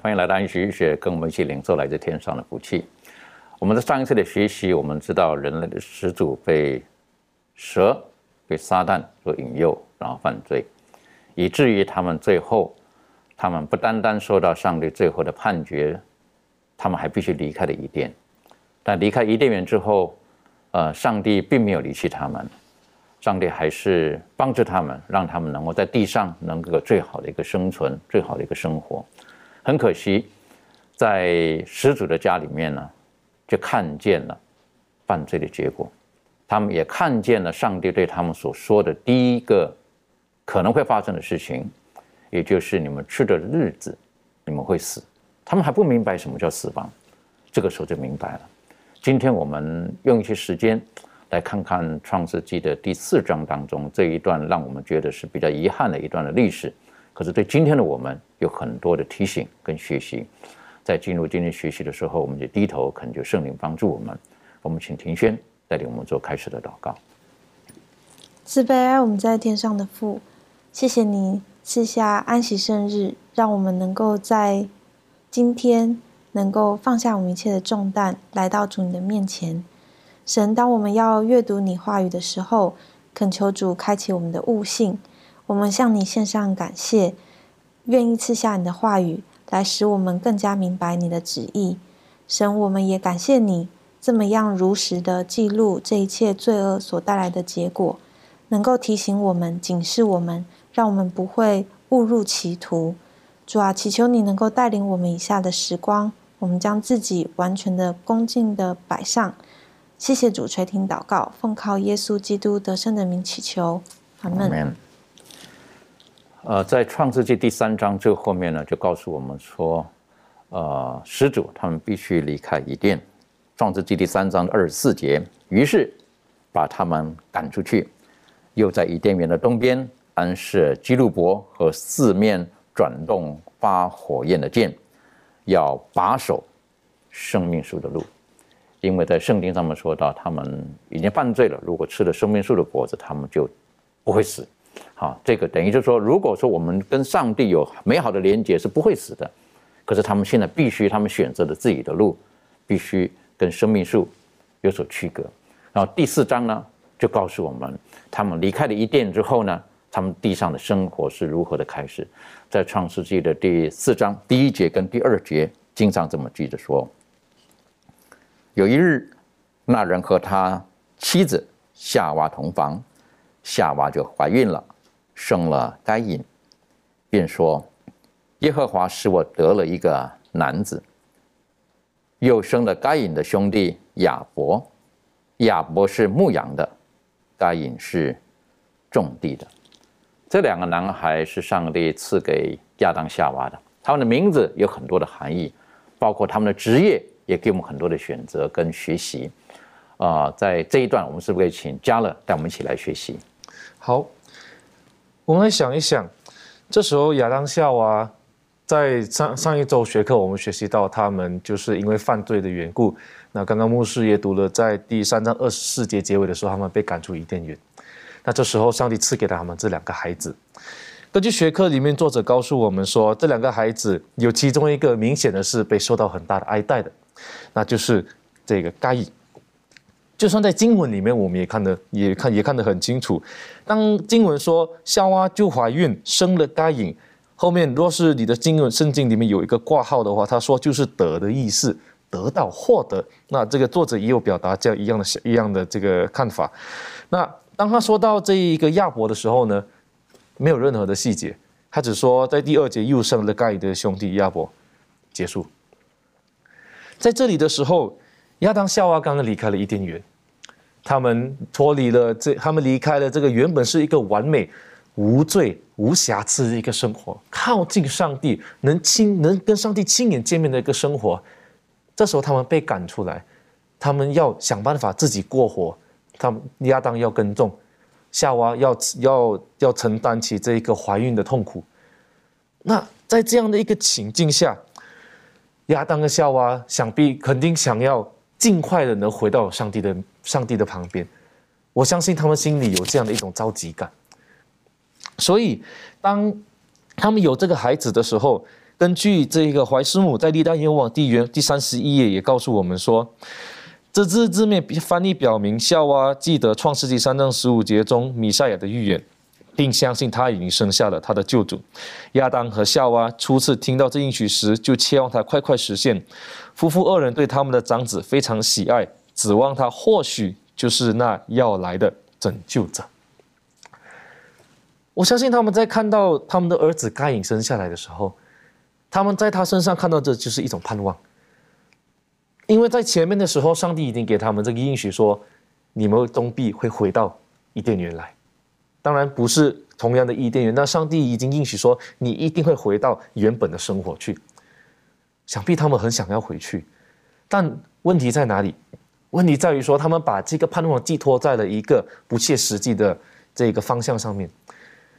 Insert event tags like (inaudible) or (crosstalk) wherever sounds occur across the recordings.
欢迎来到安息医学，跟我们一起领受来自天上的福气。我们在上一次的学习，我们知道人类的始祖被蛇、被撒旦所引诱，然后犯罪，以至于他们最后，他们不单单受到上帝最后的判决，他们还必须离开了伊甸。但离开伊甸园之后，呃，上帝并没有离弃他们，上帝还是帮助他们，让他们能够在地上能够最好的一个生存，最好的一个生活。很可惜，在始祖的家里面呢，就看见了犯罪的结果，他们也看见了上帝对他们所说的第一个可能会发生的事情，也就是你们吃的日子，你们会死。他们还不明白什么叫死亡，这个时候就明白了。今天我们用一些时间来看看《创世纪》的第四章当中这一段，让我们觉得是比较遗憾的一段的历史。可是对今天的我们有很多的提醒跟学习。在进入今天学习的时候，我们就低头恳求圣灵帮助我们。我们请庭轩带领我们做开始的祷告。慈悲我们在天上的父，谢谢你赐下安息圣日，让我们能够在今天能够放下我们一切的重担，来到主你的面前。神，当我们要阅读你话语的时候，恳求主开启我们的悟性。我们向你献上感谢，愿意赐下你的话语，来使我们更加明白你的旨意。神，我们也感谢你这么样如实的记录这一切罪恶所带来的结果，能够提醒我们、警示我们，让我们不会误入歧途。主啊，祈求你能够带领我们以下的时光，我们将自己完全的恭敬的摆上。谢谢主垂听祷告，奉靠耶稣基督得胜的名祈求，阿门。呃，在创世纪第三章最后面呢，就告诉我们说，呃，始祖他们必须离开伊甸。创世纪第三章二十四节，于是把他们赶出去，又在伊甸园的东边安设基路伯和四面转动发火焰的剑，要把守生命树的路。因为在圣经上面说到，他们已经犯罪了，如果吃了生命树的果子，他们就不会死。好，这个等于就是说，如果说我们跟上帝有美好的连接，是不会死的。可是他们现在必须，他们选择了自己的路，必须跟生命树有所区隔。然后第四章呢，就告诉我们，他们离开了伊甸之后呢，他们地上的生活是如何的开始。在创世纪的第四章第一节跟第二节，经常这么记着说：有一日，那人和他妻子夏娃同房。夏娃就怀孕了，生了该隐，便说：“耶和华使我得了一个男子。”又生了该隐的兄弟亚伯，亚伯是牧羊的，该隐是种地的。这两个男孩是上帝赐给亚当夏娃的，他们的名字有很多的含义，包括他们的职业也给我们很多的选择跟学习。啊、在这一段，我们是不是可以请嘉乐带我们一起来学习？好，我们来想一想，这时候亚当夏娃在上上一周学课，我们学习到他们就是因为犯罪的缘故。那刚刚牧师也读了，在第三章二十四节结尾的时候，他们被赶出伊甸园。那这时候，上帝赐给了他们这两个孩子。根据学科里面，作者告诉我们说，这两个孩子有其中一个明显的是被受到很大的爱戴的，那就是这个该隐。就算在经文里面，我们也看得也看也看得很清楚。当经文说夏娃就怀孕生了该隐，后面若是你的经文圣经里面有一个挂号的话，他说就是得的意思，得到获得。那这个作者也有表达这样一样的一样的这个看法。那当他说到这一个亚伯的时候呢，没有任何的细节，他只说在第二节又生了该隐的兄弟亚伯，结束。在这里的时候。亚当夏娃刚刚离开了伊甸园，他们脱离了这，他们离开了这个原本是一个完美、无罪、无瑕疵的一个生活，靠近上帝，能亲能跟上帝亲眼见面的一个生活。这时候他们被赶出来，他们要想办法自己过活。他们亚当要耕种，夏娃要要要承担起这一个怀孕的痛苦。那在这样的一个情境下，亚当跟夏娃想必肯定想要。尽快的能回到上帝的上帝的旁边，我相信他们心里有这样的一种着急感。所以，当他们有这个孩子的时候，根据这个怀师母在历代愿望第原第三十一页也告诉我们说，这字字面翻译表明夏娃记得创世纪三章十五节中米赛亚的预言。并相信他已经生下了他的救主。亚当和夏娃初次听到这应许时，就期望他快快实现。夫妇二人对他们的长子非常喜爱，指望他或许就是那要来的拯救者。我相信他们在看到他们的儿子该隐生下来的时候，他们在他身上看到这就是一种盼望，因为在前面的时候，上帝已经给他们这个应许说，你们终必会回到伊甸园来。当然不是同样的伊甸园，那上帝已经应许说，你一定会回到原本的生活去。想必他们很想要回去，但问题在哪里？问题在于说，他们把这个盼望寄托在了一个不切实际的这个方向上面。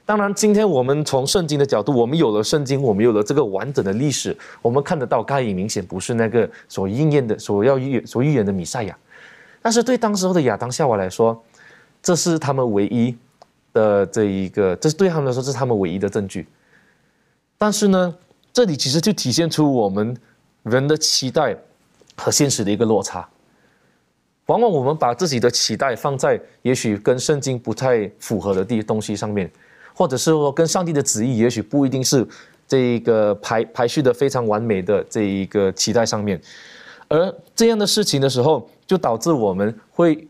当然，今天我们从圣经的角度，我们有了圣经，我们有了这个完整的历史，我们看得到该隐明显不是那个所应验的、所要预、所预言的弥赛亚。但是对当时候的亚当夏娃来说，这是他们唯一。的这一个，这是对他们来说，这是他们唯一的证据。但是呢，这里其实就体现出我们人的期待和现实的一个落差。往往我们把自己的期待放在也许跟圣经不太符合的地东西上面，或者是说跟上帝的旨意也许不一定是这一个排排序的非常完美的这一个期待上面，而这样的事情的时候，就导致我们会。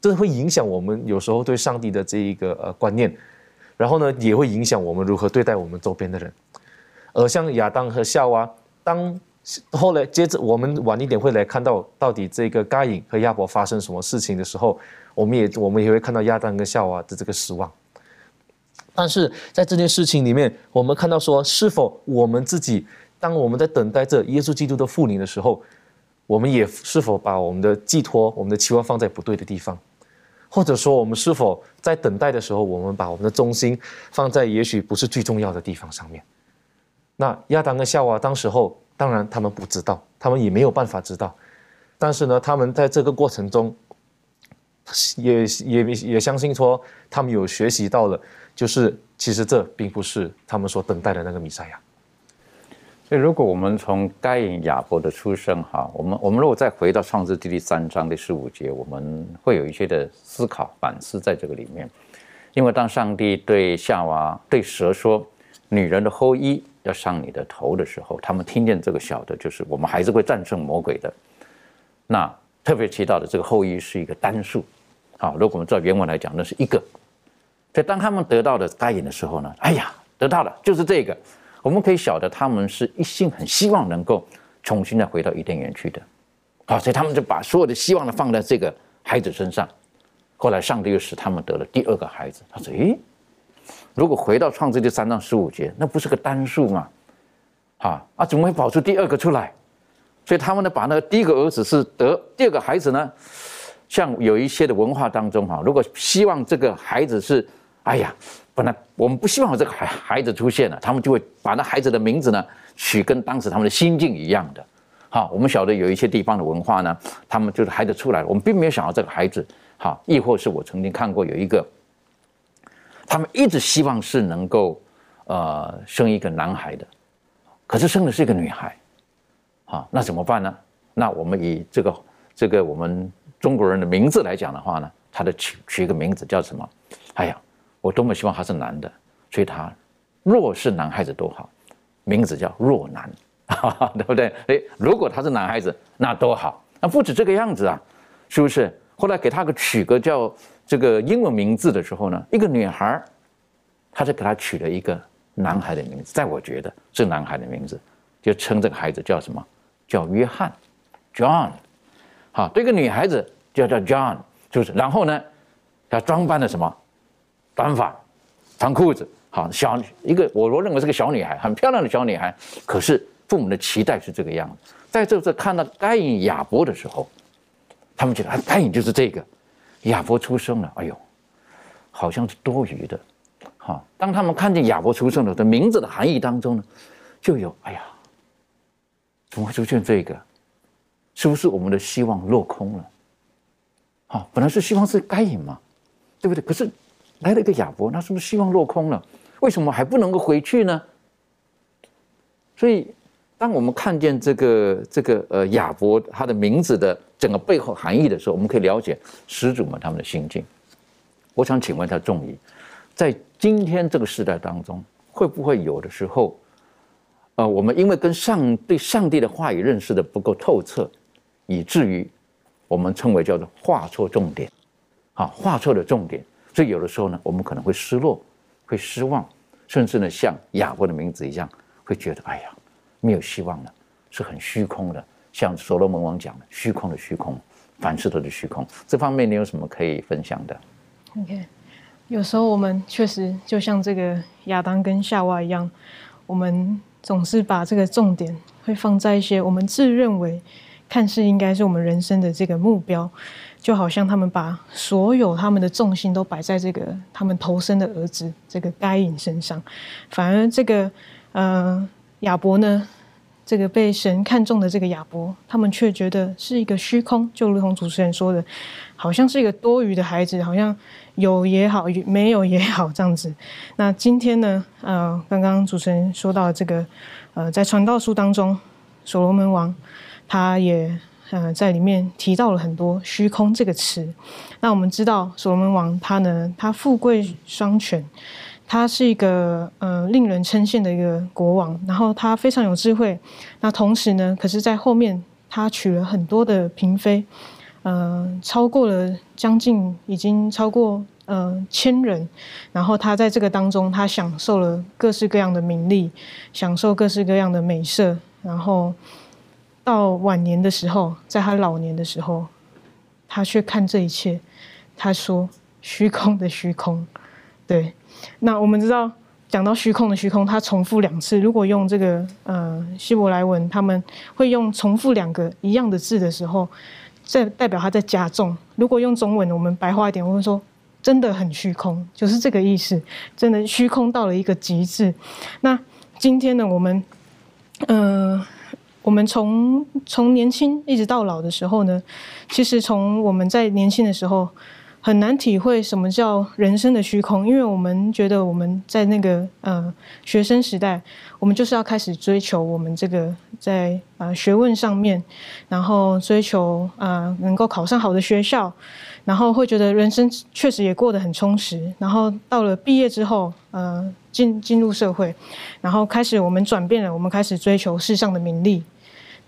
这会影响我们有时候对上帝的这一个呃观念，然后呢，也会影响我们如何对待我们周边的人。而像亚当和夏娃，当后来接着我们晚一点会来看到到底这个该隐和亚伯发生什么事情的时候，我们也我们也会看到亚当跟夏娃的这个失望。但是在这件事情里面，我们看到说，是否我们自己当我们在等待着耶稣基督的复临的时候，我们也是否把我们的寄托、我们的期望放在不对的地方？或者说，我们是否在等待的时候，我们把我们的中心放在也许不是最重要的地方上面？那亚当跟夏娃当时候，当然他们不知道，他们也没有办法知道。但是呢，他们在这个过程中，也也也相信说，他们有学习到了，就是其实这并不是他们所等待的那个弥赛亚。所以，如果我们从该隐亚伯的出生，哈，我们我们如果再回到创世纪第三章第十五节，我们会有一些的思考反思在这个里面。因为当上帝对夏娃对蛇说：“女人的后裔要上你的头”的时候，他们听见这个小的，就是我们还是会战胜魔鬼的。那特别提到的这个后裔是一个单数，好，如果我们照原文来讲，那是一个。所以当他们得到的该隐的时候呢，哎呀，得到了，就是这个。我们可以晓得，他们是一心很希望能够重新再回到伊甸园去的，好，所以他们就把所有的希望呢放在这个孩子身上。后来上帝又使他们得了第二个孩子。他说：“诶，如果回到创世纪三章十五节，那不是个单数吗？啊啊，怎么会跑出第二个出来？所以他们呢，把那个第一个儿子是得第二个孩子呢，像有一些的文化当中哈，如果希望这个孩子是，哎呀。”本来我们不希望有这个孩孩子出现了，他们就会把那孩子的名字呢取跟当时他们的心境一样的。好，我们晓得有一些地方的文化呢，他们就是孩子出来了，我们并没有想到这个孩子。好，亦或是我曾经看过有一个，他们一直希望是能够呃生一个男孩的，可是生的是一个女孩。好，那怎么办呢？那我们以这个这个我们。中国人的名字来讲的话呢，他的取取一个名字叫什么？哎呀，我多么希望他是男的，所以他若是男孩子多好，名字叫若男，(laughs) 对不对？哎，如果他是男孩子，那多好。那不止这个样子啊，是不是？后来给他个取个叫这个英文名字的时候呢，一个女孩，他就给他取了一个男孩的名字，在我觉得是男孩的名字，就称这个孩子叫什么？叫约翰，John。好，这个女孩子就叫 John，就是。然后呢，她装扮的什么？短发，长裤子。好，小一个，我我认为是个小女孩，很漂亮的小女孩。可是父母的期待是这个样子。在这次看到该隐亚伯的时候。他们觉得啊，该隐就是这个，亚伯出生了，哎呦，好像是多余的，好。当他们看见亚伯出生了的名字的含义当中呢，就有哎呀，怎么会出现这个？是不是我们的希望落空了？好，本来是希望是该隐嘛，对不对？可是来了一个亚伯，那是不是希望落空了？为什么还不能够回去呢？所以。当我们看见这个这个呃亚伯他的名字的整个背后含义的时候，我们可以了解始祖们他们的心境。我想请问他众义，在今天这个时代当中，会不会有的时候，呃，我们因为跟上对上帝的话语认识的不够透彻，以至于我们称为叫做画错重点，啊，画错的重点，所以有的时候呢，我们可能会失落，会失望，甚至呢，像亚伯的名字一样，会觉得哎呀。没有希望了，是很虚空的，像所罗门王讲的，虚空的虚空，凡事都是虚空。这方面你有什么可以分享的？OK，有时候我们确实就像这个亚当跟夏娃一样，我们总是把这个重点会放在一些我们自认为看似应该是我们人生的这个目标，就好像他们把所有他们的重心都摆在这个他们投生的儿子这个该隐身上，反而这个呃。亚伯呢？这个被神看中的这个亚伯，他们却觉得是一个虚空，就如同主持人说的，好像是一个多余的孩子，好像有也好，没有也好这样子。那今天呢？呃，刚刚主持人说到这个，呃，在传道书当中，所罗门王他也呃在里面提到了很多“虚空”这个词。那我们知道，所罗门王他呢，他富贵双全。他是一个呃令人称羡的一个国王，然后他非常有智慧。那同时呢，可是在后面他娶了很多的嫔妃，呃，超过了将近已经超过呃千人。然后他在这个当中，他享受了各式各样的名利，享受各式各样的美色。然后到晚年的时候，在他老年的时候，他却看这一切，他说：“虚空的虚空。”对。那我们知道，讲到虚空的虚空，他重复两次。如果用这个呃希伯来文，他们会用重复两个一样的字的时候，这代表他在加重。如果用中文，我们白话一点，我们说真的很虚空，就是这个意思。真的虚空到了一个极致。那今天呢，我们嗯，我们从从年轻一直到老的时候呢，其实从我们在年轻的时候。很难体会什么叫人生的虚空，因为我们觉得我们在那个呃学生时代，我们就是要开始追求我们这个在呃学问上面，然后追求啊能够考上好的学校，然后会觉得人生确实也过得很充实。然后到了毕业之后，呃进进入社会，然后开始我们转变了，我们开始追求世上的名利，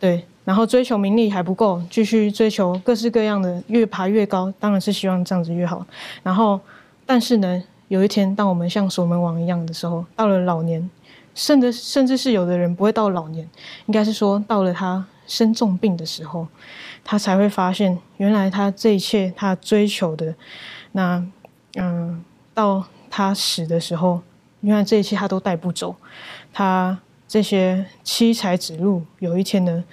对。然后追求名利还不够，继续追求各式各样的，越爬越高，当然是希望这样子越好。然后，但是呢，有一天，当我们像守门王一样的时候，到了老年，甚至甚至是有的人不会到老年，应该是说到了他生重病的时候，他才会发现，原来他这一切他追求的，那嗯，到他死的时候，原来这一切他都带不走，他这些七彩指路，有一天呢。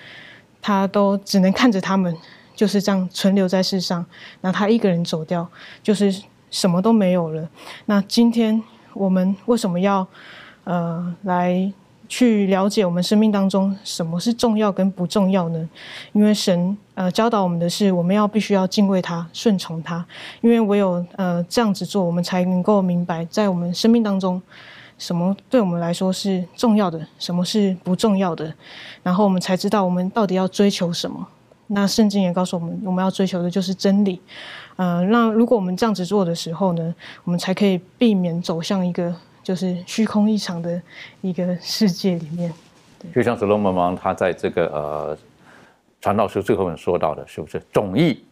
他都只能看着他们就是这样存留在世上，那他一个人走掉，就是什么都没有了。那今天我们为什么要呃来去了解我们生命当中什么是重要跟不重要呢？因为神呃教导我们的是，我们要必须要敬畏他，顺从他。因为唯有呃这样子做，我们才能够明白在我们生命当中。什么对我们来说是重要的，什么是不重要的，然后我们才知道我们到底要追求什么。那圣经也告诉我们，我们要追求的就是真理。呃，那如果我们这样子做的时候呢，我们才可以避免走向一个就是虚空一场的一个世界里面。就像所罗门王他在这个呃传道书最后面说到的，是不是总义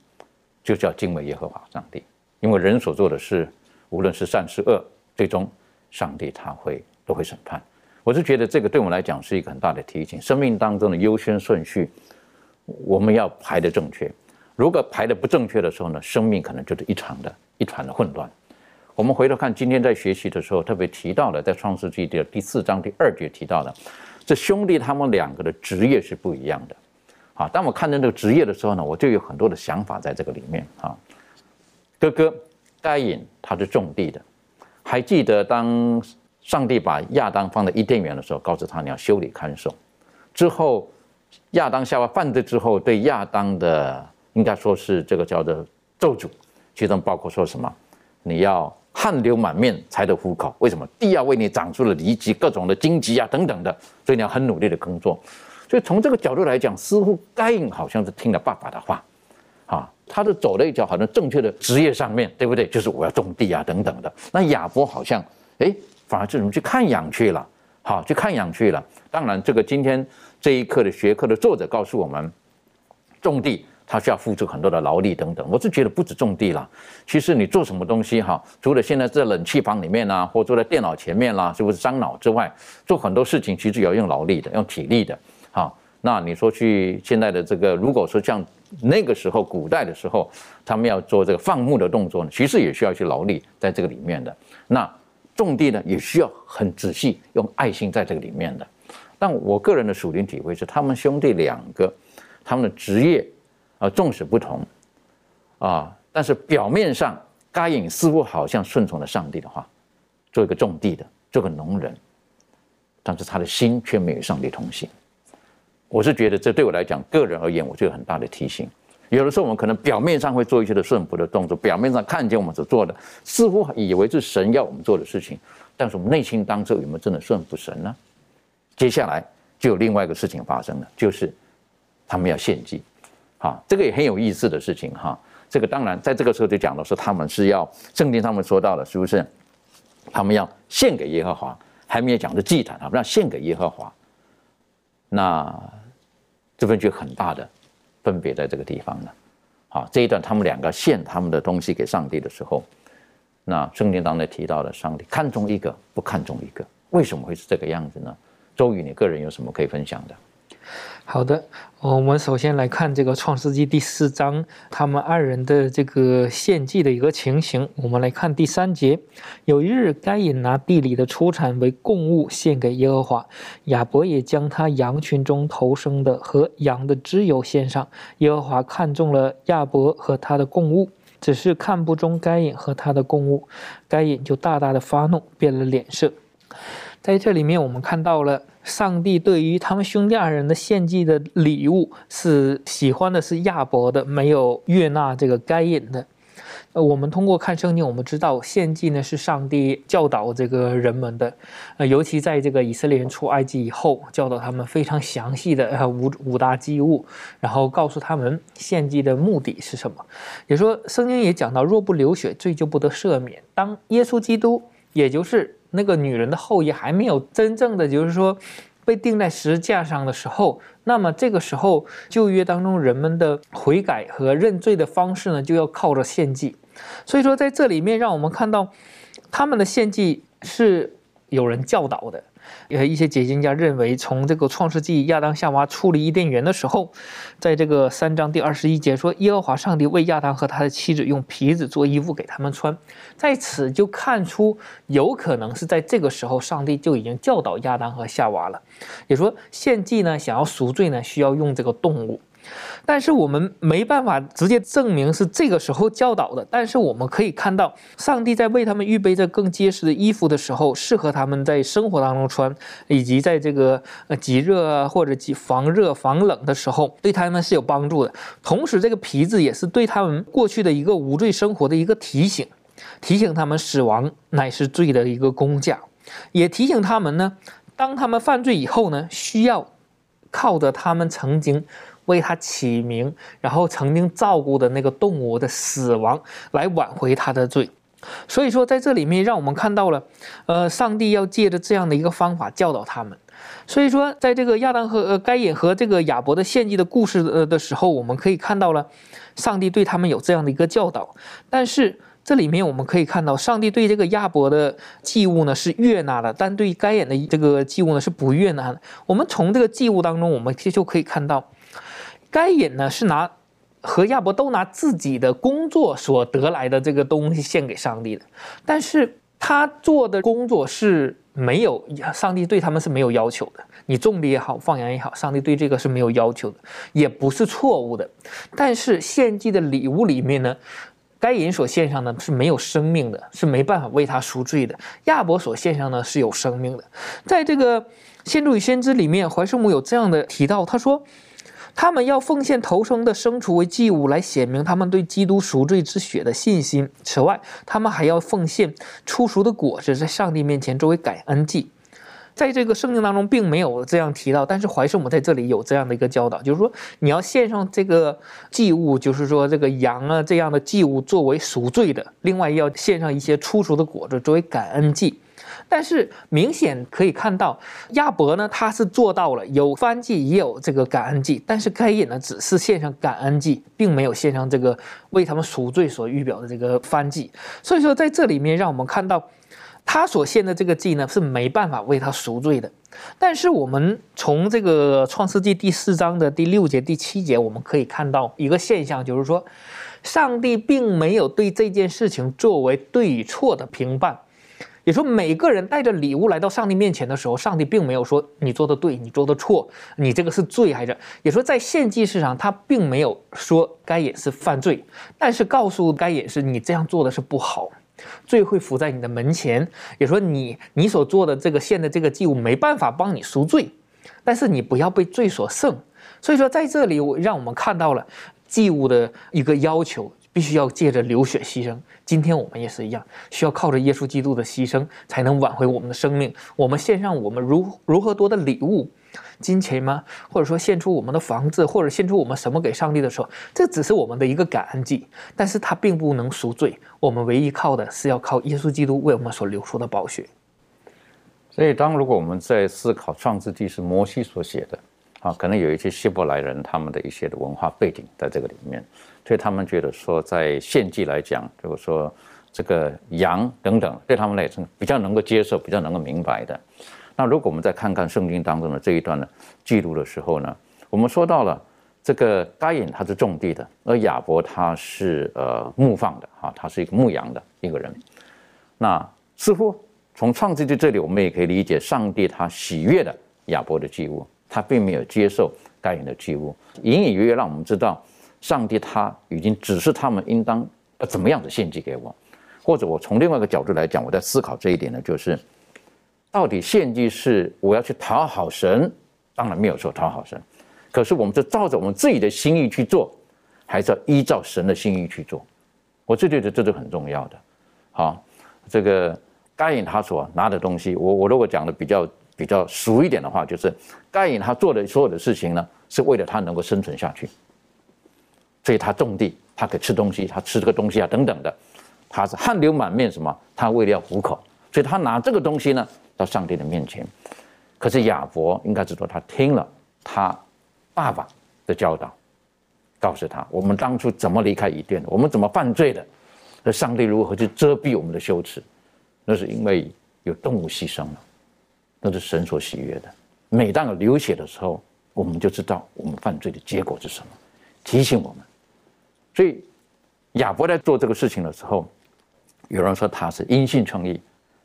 就叫敬畏耶和华上帝？因为人所做的事，无论是善是恶，最终上帝他会都会审判。我是觉得这个对我们来讲是一个很大的提醒，生命当中的优先顺序我们要排的正确。如果排的不正确的时候呢，生命可能就是一场的一团的混乱。我们回头看今天在学习的时候，特别提到了在创世纪的第四章第二节提到的，这兄弟他们两个的职业是不一样的。啊，当我看到这个职业的时候呢，我就有很多的想法在这个里面啊。哥哥该隐他是种地的，还记得当上帝把亚当放在伊甸园的时候，告诉他你要修理看守。之后亚当夏娃犯罪之后，对亚当的应该说是这个叫做咒诅，其中包括说什么，你要汗流满面才得糊口。为什么？地要为你长出了离棘，各种的荆棘啊等等的，所以你要很努力的工作。所以从这个角度来讲，似乎该隐好像是听了爸爸的话，啊，他是走了一条好像正确的职业上面对不对？就是我要种地啊等等的。那亚伯好像哎，反而这种去看养去了，好去看养去了。当然，这个今天这一课的学科的作者告诉我们，种地他需要付出很多的劳力等等。我是觉得不止种地了，其实你做什么东西哈，除了现在在冷气房里面啊，或坐在电脑前面啦，是不是伤脑之外，做很多事情其实也要用劳力的，用体力的。好，那你说去现在的这个，如果说像那个时候古代的时候，他们要做这个放牧的动作呢，其实也需要一些劳力在这个里面的。那种地呢，也需要很仔细，用爱心在这个里面的。但我个人的属灵体会是，他们兄弟两个，他们的职业啊，纵使不同啊，但是表面上该隐似乎好像顺从了上帝的话，做一个种地的，做个农人，但是他的心却没有上帝同行。我是觉得这对我来讲，个人而言，我就有很大的提醒。有的时候我们可能表面上会做一些的顺服的动作，表面上看见我们所做的，似乎以为是神要我们做的事情，但是我们内心当中有没有真的顺服神呢？接下来就有另外一个事情发生了，就是他们要献祭，哈，这个也很有意思的事情哈。这个当然在这个时候就讲到说，他们是要圣经上面说到了，是不是？他们要献给耶和华，还没有讲的祭坛，他们要献给耶和华，那。这份就很大的分别在这个地方了。好，这一段他们两个献他们的东西给上帝的时候，那圣经当中提到的上帝看中一个，不看中一个，为什么会是这个样子呢？周宇，你个人有什么可以分享的？好的，我们首先来看这个《创世纪》第四章，他们二人的这个献祭的一个情形。我们来看第三节：有一日，该隐拿地里的出产为供物献给耶和华，亚伯也将他羊群中头生的和羊的脂油献上。耶和华看中了亚伯和他的供物，只是看不中该隐和他的供物，该隐就大大的发怒，变了脸色。在这里面，我们看到了。上帝对于他们兄弟二人的献祭的礼物是喜欢的是亚伯的，没有悦纳这个该隐的。呃，我们通过看圣经，我们知道献祭呢是上帝教导这个人们的，呃，尤其在这个以色列人出埃及以后，教导他们非常详细的五五大祭物，然后告诉他们献祭的目的是什么。也说圣经也讲到，若不流血，罪就不得赦免。当耶稣基督，也就是。那个女人的后裔还没有真正的，就是说被钉在十字架上的时候，那么这个时候旧约当中人们的悔改和认罪的方式呢，就要靠着献祭。所以说在这里面，让我们看到他们的献祭是有人教导的。呃，一些解经家认为，从这个创世纪亚当夏娃出离伊甸园的时候，在这个三章第二十一节说，耶和华上帝为亚当和他的妻子用皮子做衣服给他们穿，在此就看出有可能是在这个时候，上帝就已经教导亚当和夏娃了，也说献祭呢，想要赎罪呢，需要用这个动物。但是我们没办法直接证明是这个时候教导的，但是我们可以看到，上帝在为他们预备着更结实的衣服的时候，适合他们在生活当中穿，以及在这个呃极热或者极防热防冷的时候，对他们是有帮助的。同时，这个皮子也是对他们过去的一个无罪生活的一个提醒，提醒他们死亡乃是罪的一个工价，也提醒他们呢，当他们犯罪以后呢，需要靠着他们曾经。为他起名，然后曾经照顾的那个动物的死亡来挽回他的罪。所以说，在这里面让我们看到了，呃，上帝要借着这样的一个方法教导他们。所以说，在这个亚当和呃该隐和这个亚伯的献祭的故事呃的时候，我们可以看到了，上帝对他们有这样的一个教导。但是这里面我们可以看到，上帝对这个亚伯的祭物呢是悦纳的，但对该隐的这个祭物呢是不悦纳的。我们从这个祭物当中，我们就可以看到，该隐呢是拿。和亚伯都拿自己的工作所得来的这个东西献给上帝的，但是他做的工作是没有上帝对他们是没有要求的。你种地也好，放羊也好，上帝对这个是没有要求的，也不是错误的。但是献祭的礼物里面呢，该隐所献上的是没有生命的，是没办法为他赎罪的。亚伯所献上的是有生命的。在这个先祖与先知里面，怀圣母有这样的提到，他说。他们要奉献头生的牲畜为祭物，来显明他们对基督赎罪之血的信心。此外，他们还要奉献初熟的果子，在上帝面前作为感恩祭。在这个圣经当中，并没有这样提到，但是怀圣母在这里有这样的一个教导，就是说你要献上这个祭物，就是说这个羊啊这样的祭物作为赎罪的，另外要献上一些初熟的果子作为感恩祭。但是明显可以看到，亚伯呢，他是做到了有翻祭也有这个感恩祭，但是该隐呢，只是献上感恩祭，并没有献上这个为他们赎罪所预表的这个翻祭。所以说，在这里面让我们看到，他所献的这个祭呢，是没办法为他赎罪的。但是我们从这个创世纪第四章的第六节、第七节，我们可以看到一个现象，就是说，上帝并没有对这件事情作为对与错的评判。也说每个人带着礼物来到上帝面前的时候，上帝并没有说你做的对，你做的错，你这个是罪还是？也说在献祭事上，他并没有说该隐是犯罪，但是告诉该隐是你这样做的是不好，罪会伏在你的门前。也说你你所做的这个献的这个祭物没办法帮你赎罪，但是你不要被罪所胜。所以说在这里，我让我们看到了祭物的一个要求。必须要借着流血牺牲。今天我们也是一样，需要靠着耶稣基督的牺牲，才能挽回我们的生命。我们献上我们如如何多的礼物，金钱吗？或者说献出我们的房子，或者献出我们什么给上帝的时候，这只是我们的一个感恩祭，但是它并不能赎罪。我们唯一靠的是要靠耶稣基督为我们所流出的宝血。所以，当如果我们在思考创世纪是摩西所写的，啊，可能有一些希伯来人他们的一些的文化背景在这个里面。所以他们觉得说，在献祭来讲，就是说这个羊等等，对他们来说比较能够接受，比较能够明白的。那如果我们再看看圣经当中的这一段的记录的时候呢，我们说到了这个该隐他是种地的，而亚伯他是呃牧放的，哈，他是一个牧羊的一个人。那似乎从创世纪这里，我们也可以理解，上帝他喜悦的亚伯的祭物，他并没有接受该隐的祭物，隐隐约约让我们知道。上帝他已经指示他们应当要怎么样的献祭给我，或者我从另外一个角度来讲，我在思考这一点呢，就是到底献祭是我要去讨好神，当然没有说讨好神，可是我们是照着我们自己的心意去做，还是要依照神的心意去做？我这觉得这是很重要的。好，这个该隐他所拿的东西，我我如果讲的比较比较俗一点的话，就是该隐他做的所有的事情呢，是为了他能够生存下去。所以他种地，他可以吃东西，他吃这个东西啊，等等的，他是汗流满面，什么？他为了要糊口，所以他拿这个东西呢到上帝的面前。可是亚伯应该知道，他听了他爸爸的教导，告诉他：我们当初怎么离开伊甸的，我们怎么犯罪的，那上帝如何去遮蔽我们的羞耻？那是因为有动物牺牲了，那是神所喜悦的。每当有流血的时候，我们就知道我们犯罪的结果是什么，提醒我们。所以，亚伯在做这个事情的时候，有人说他是因信称义，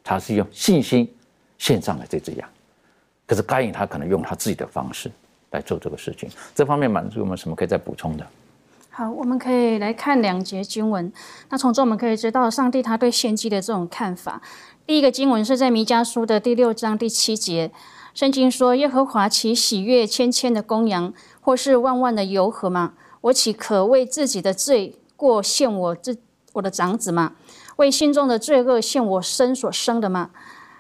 他是用信心献上了这只羊。可是该隐他可能用他自己的方式来做这个事情。这方面满足我们什么可以再补充的？好，我们可以来看两节经文。那从中我们可以知道，上帝他对献祭的这种看法。第一个经文是在弥迦书的第六章第七节，圣经说：“耶和华岂喜悦千千的公羊，或是万万的油和吗？”我岂可为自己的罪过献我这我的长子吗？为心中的罪恶献我生所生的吗？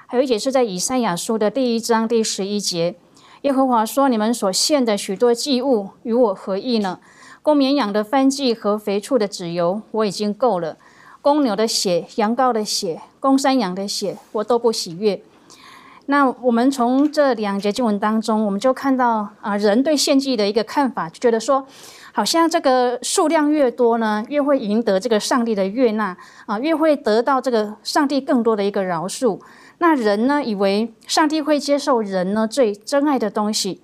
还有一节是在以赛亚书的第一章第十一节：耶和华说：“你们所献的许多祭物与我何异呢？公绵羊的翻祭和肥畜的脂油我已经够了，公牛的血、羊羔的血、公山羊的血我都不喜悦。”那我们从这两节经文当中，我们就看到啊，人对献祭的一个看法，就觉得说，好像这个数量越多呢，越会赢得这个上帝的悦纳啊，越会得到这个上帝更多的一个饶恕。那人呢，以为上帝会接受人呢最珍爱的东西。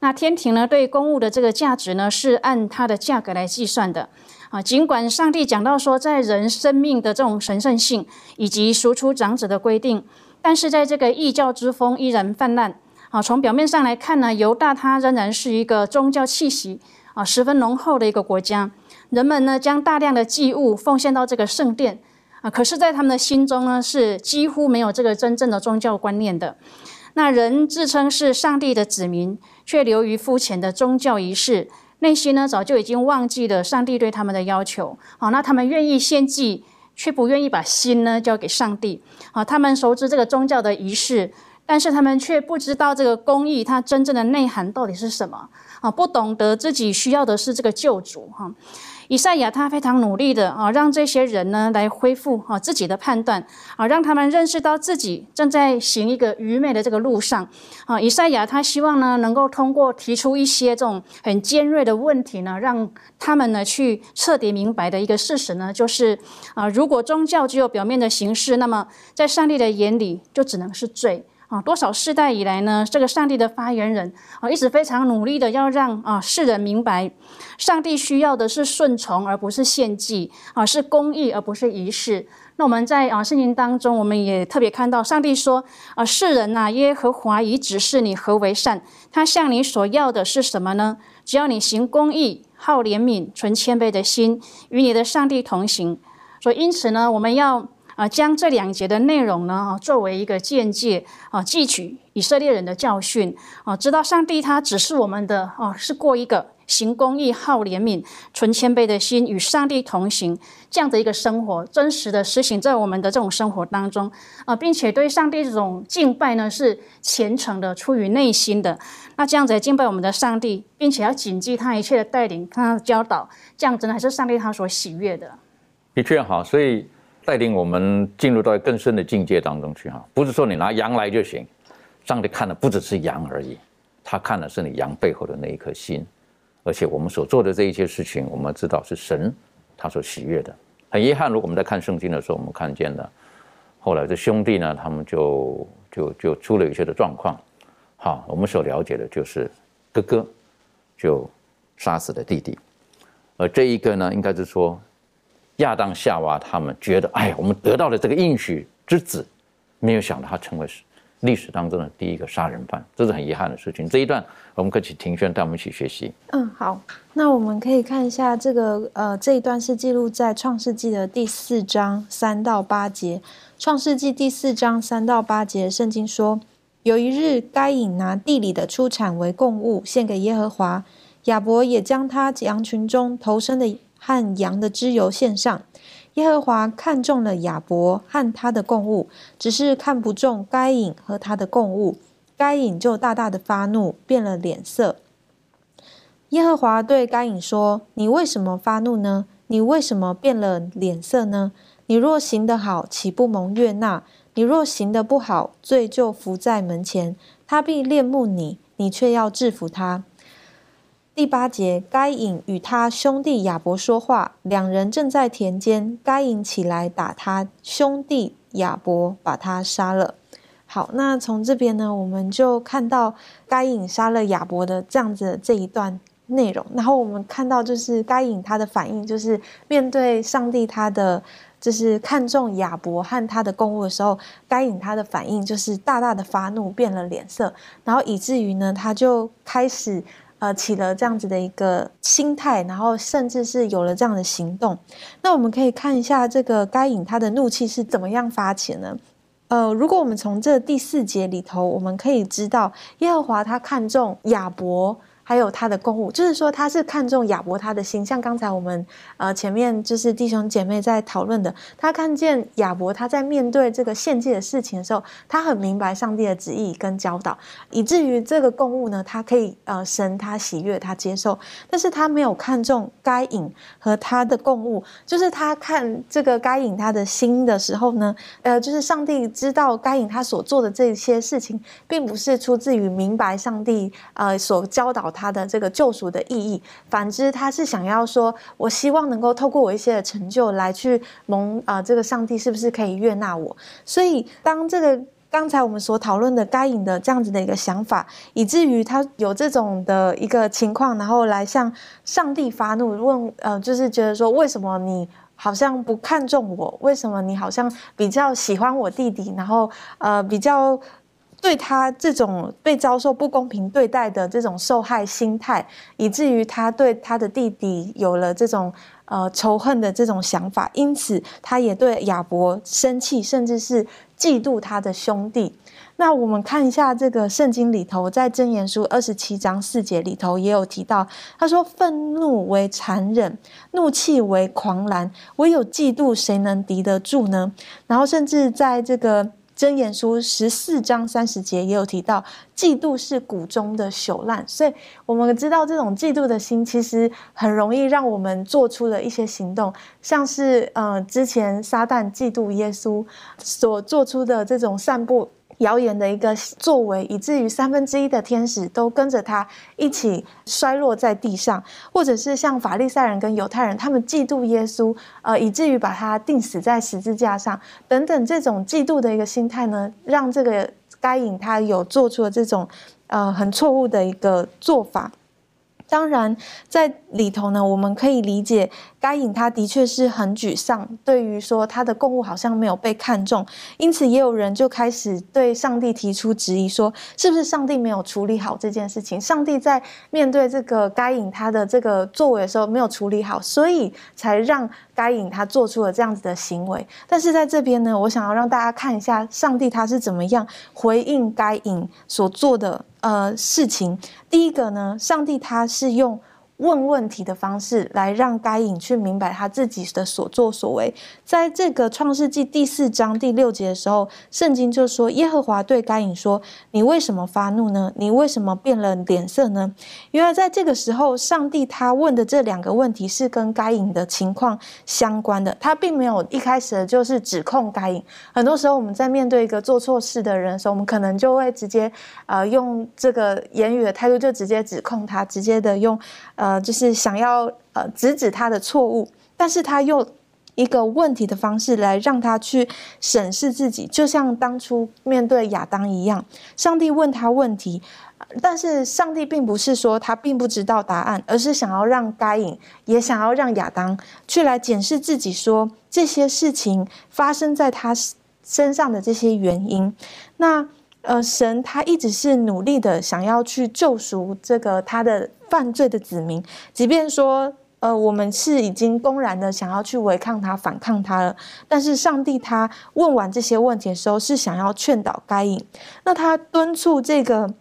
那天庭呢，对公物的这个价值呢，是按它的价格来计算的啊。尽管上帝讲到说，在人生命的这种神圣性以及赎出长子的规定。但是在这个异教之风依然泛滥啊，从表面上来看呢，犹大它仍然是一个宗教气息啊十分浓厚的一个国家，人们呢将大量的祭物奉献到这个圣殿啊，可是，在他们的心中呢是几乎没有这个真正的宗教观念的。那人自称是上帝的子民，却流于肤浅的宗教仪式，内心呢早就已经忘记了上帝对他们的要求。好，那他们愿意献祭。却不愿意把心呢交给上帝啊！他们熟知这个宗教的仪式，但是他们却不知道这个公义它真正的内涵到底是什么啊！不懂得自己需要的是这个救主哈。以赛亚他非常努力的啊，让这些人呢来恢复啊自己的判断啊，让他们认识到自己正在行一个愚昧的这个路上啊。以赛亚他希望呢能够通过提出一些这种很尖锐的问题呢，让他们呢去彻底明白的一个事实呢，就是啊，如果宗教只有表面的形式，那么在上帝的眼里就只能是罪。啊，多少世代以来呢？这个上帝的发言人啊，一直非常努力的要让啊世人明白，上帝需要的是顺从，而不是献祭啊，是公义，而不是仪式。那我们在啊圣经当中，我们也特别看到，上帝说啊，世人呐，耶和华已指示你何为善，他向你所要的是什么呢？只要你行公义，好怜悯，存谦卑的心，与你的上帝同行。所以因此呢，我们要。啊，将这两节的内容呢，啊，作为一个见解啊，汲取以色列人的教训啊，知道上帝他只是我们的啊，是过一个行公义、好怜悯、存谦卑的心，与上帝同行这样的一个生活，真实的实行在我们的这种生活当中啊，并且对上帝这种敬拜呢，是虔诚的、出于内心的。那这样子敬拜我们的上帝，并且要谨记他一切的带领、他的教导，这样子呢，还是上帝他所喜悦的。的确哈，所以。带领我们进入到更深的境界当中去哈，不是说你拿羊来就行，上帝看的不只是羊而已，他看的是你羊背后的那一颗心，而且我们所做的这一些事情，我们知道是神他所喜悦的。很遗憾，如果我们在看圣经的时候，我们看见了后来这兄弟呢，他们就就就出了一些的状况。好，我们所了解的就是哥哥就杀死了弟弟，而这一个呢，应该是说。亚当、夏娃他们觉得，哎呀，我们得到了这个应许之子，没有想到他成为历史当中的第一个杀人犯，这是很遗憾的事情。这一段我们可以请庭轩带我们一起学习。嗯，好，那我们可以看一下这个，呃，这一段是记录在创世纪的第四章三到八节。创世纪第四章三到八节，圣经说，有一日，该隐拿地里的出产为供物献给耶和华，亚伯也将他羊群中头生的。和羊的脂油献上，耶和华看中了亚伯和他的供物，只是看不中该隐和他的供物。该隐就大大的发怒，变了脸色。耶和华对该隐说：“你为什么发怒呢？你为什么变了脸色呢？你若行得好，岂不蒙悦纳？你若行得不好，罪就伏在门前，他必恋慕你，你却要制服他。”第八节，该隐与他兄弟亚伯说话，两人正在田间。该隐起来打他兄弟亚伯，把他杀了。好，那从这边呢，我们就看到该隐杀了亚伯的这样子这一段内容。然后我们看到，就是该隐他的反应，就是面对上帝他的就是看中亚伯和他的公物的时候，该隐他的反应就是大大的发怒，变了脸色，然后以至于呢，他就开始。呃，起了这样子的一个心态，然后甚至是有了这样的行动。那我们可以看一下这个该隐他的怒气是怎么样发起呢？呃，如果我们从这第四节里头，我们可以知道耶和华他看中亚伯还有他的公务，就是说他是看重亚伯他的心，像刚才我们呃前面就是弟兄姐妹在讨论的，他看见亚伯他在面对这个献祭的事情的时候，他很明白上帝的旨意跟教导，以至于这个公务呢，他可以呃神他喜悦他接受，但是他没有看重该隐和他的公务，就是他看这个该隐他的心的时候呢，呃，就是上帝知道该隐他所做的这些事情，并不是出自于明白上帝呃所教导。他的这个救赎的意义，反之，他是想要说，我希望能够透过我一些的成就来去蒙啊，这个上帝是不是可以悦纳我？所以，当这个刚才我们所讨论的该隐的这样子的一个想法，以至于他有这种的一个情况，然后来向上帝发怒，问呃，就是觉得说，为什么你好像不看重我？为什么你好像比较喜欢我弟弟？然后呃，比较。对他这种被遭受不公平对待的这种受害心态，以至于他对他的弟弟有了这种呃仇恨的这种想法，因此他也对亚伯生气，甚至是嫉妒他的兄弟。那我们看一下这个圣经里头，在箴言书二十七章四节里头也有提到，他说：“愤怒为残忍，怒气为狂澜，唯有嫉妒，谁能敌得住呢？”然后甚至在这个。箴言书十四章三十节也有提到，嫉妒是谷中的朽烂，所以我们知道这种嫉妒的心，其实很容易让我们做出了一些行动，像是嗯之前撒旦嫉妒耶稣所做出的这种散布。谣言的一个作为，以至于三分之一的天使都跟着他一起衰落在地上，或者是像法利赛人跟犹太人，他们嫉妒耶稣，呃，以至于把他钉死在十字架上，等等，这种嫉妒的一个心态呢，让这个该隐他有做出了这种呃很错误的一个做法。当然，在里头呢，我们可以理解。该隐他的确是很沮丧，对于说他的贡物好像没有被看中，因此也有人就开始对上帝提出质疑，说是不是上帝没有处理好这件事情？上帝在面对这个该隐他的这个作为的时候没有处理好，所以才让该隐他做出了这样子的行为。但是在这边呢，我想要让大家看一下上帝他是怎么样回应该隐所做的呃事情。第一个呢，上帝他是用。问问题的方式来让该隐去明白他自己的所作所为。在这个创世纪第四章第六节的时候，圣经就说：“耶和华对该隐说：‘你为什么发怒呢？你为什么变了脸色呢？’原来在这个时候，上帝他问的这两个问题是跟该隐的情况相关的。他并没有一开始就是指控该隐。很多时候我们在面对一个做错事的人的时候，我们可能就会直接呃用这个言语的态度就直接指控他，直接的用呃。呃，就是想要呃直指他的错误，但是他用一个问题的方式来让他去审视自己，就像当初面对亚当一样，上帝问他问题，但是上帝并不是说他并不知道答案，而是想要让该隐也想要让亚当去来检视自己，说这些事情发生在他身上的这些原因，那。呃，神他一直是努力的，想要去救赎这个他的犯罪的子民，即便说，呃，我们是已经公然的想要去违抗他、反抗他了，但是上帝他问完这些问题的时候，是想要劝导该隐，那他敦促这个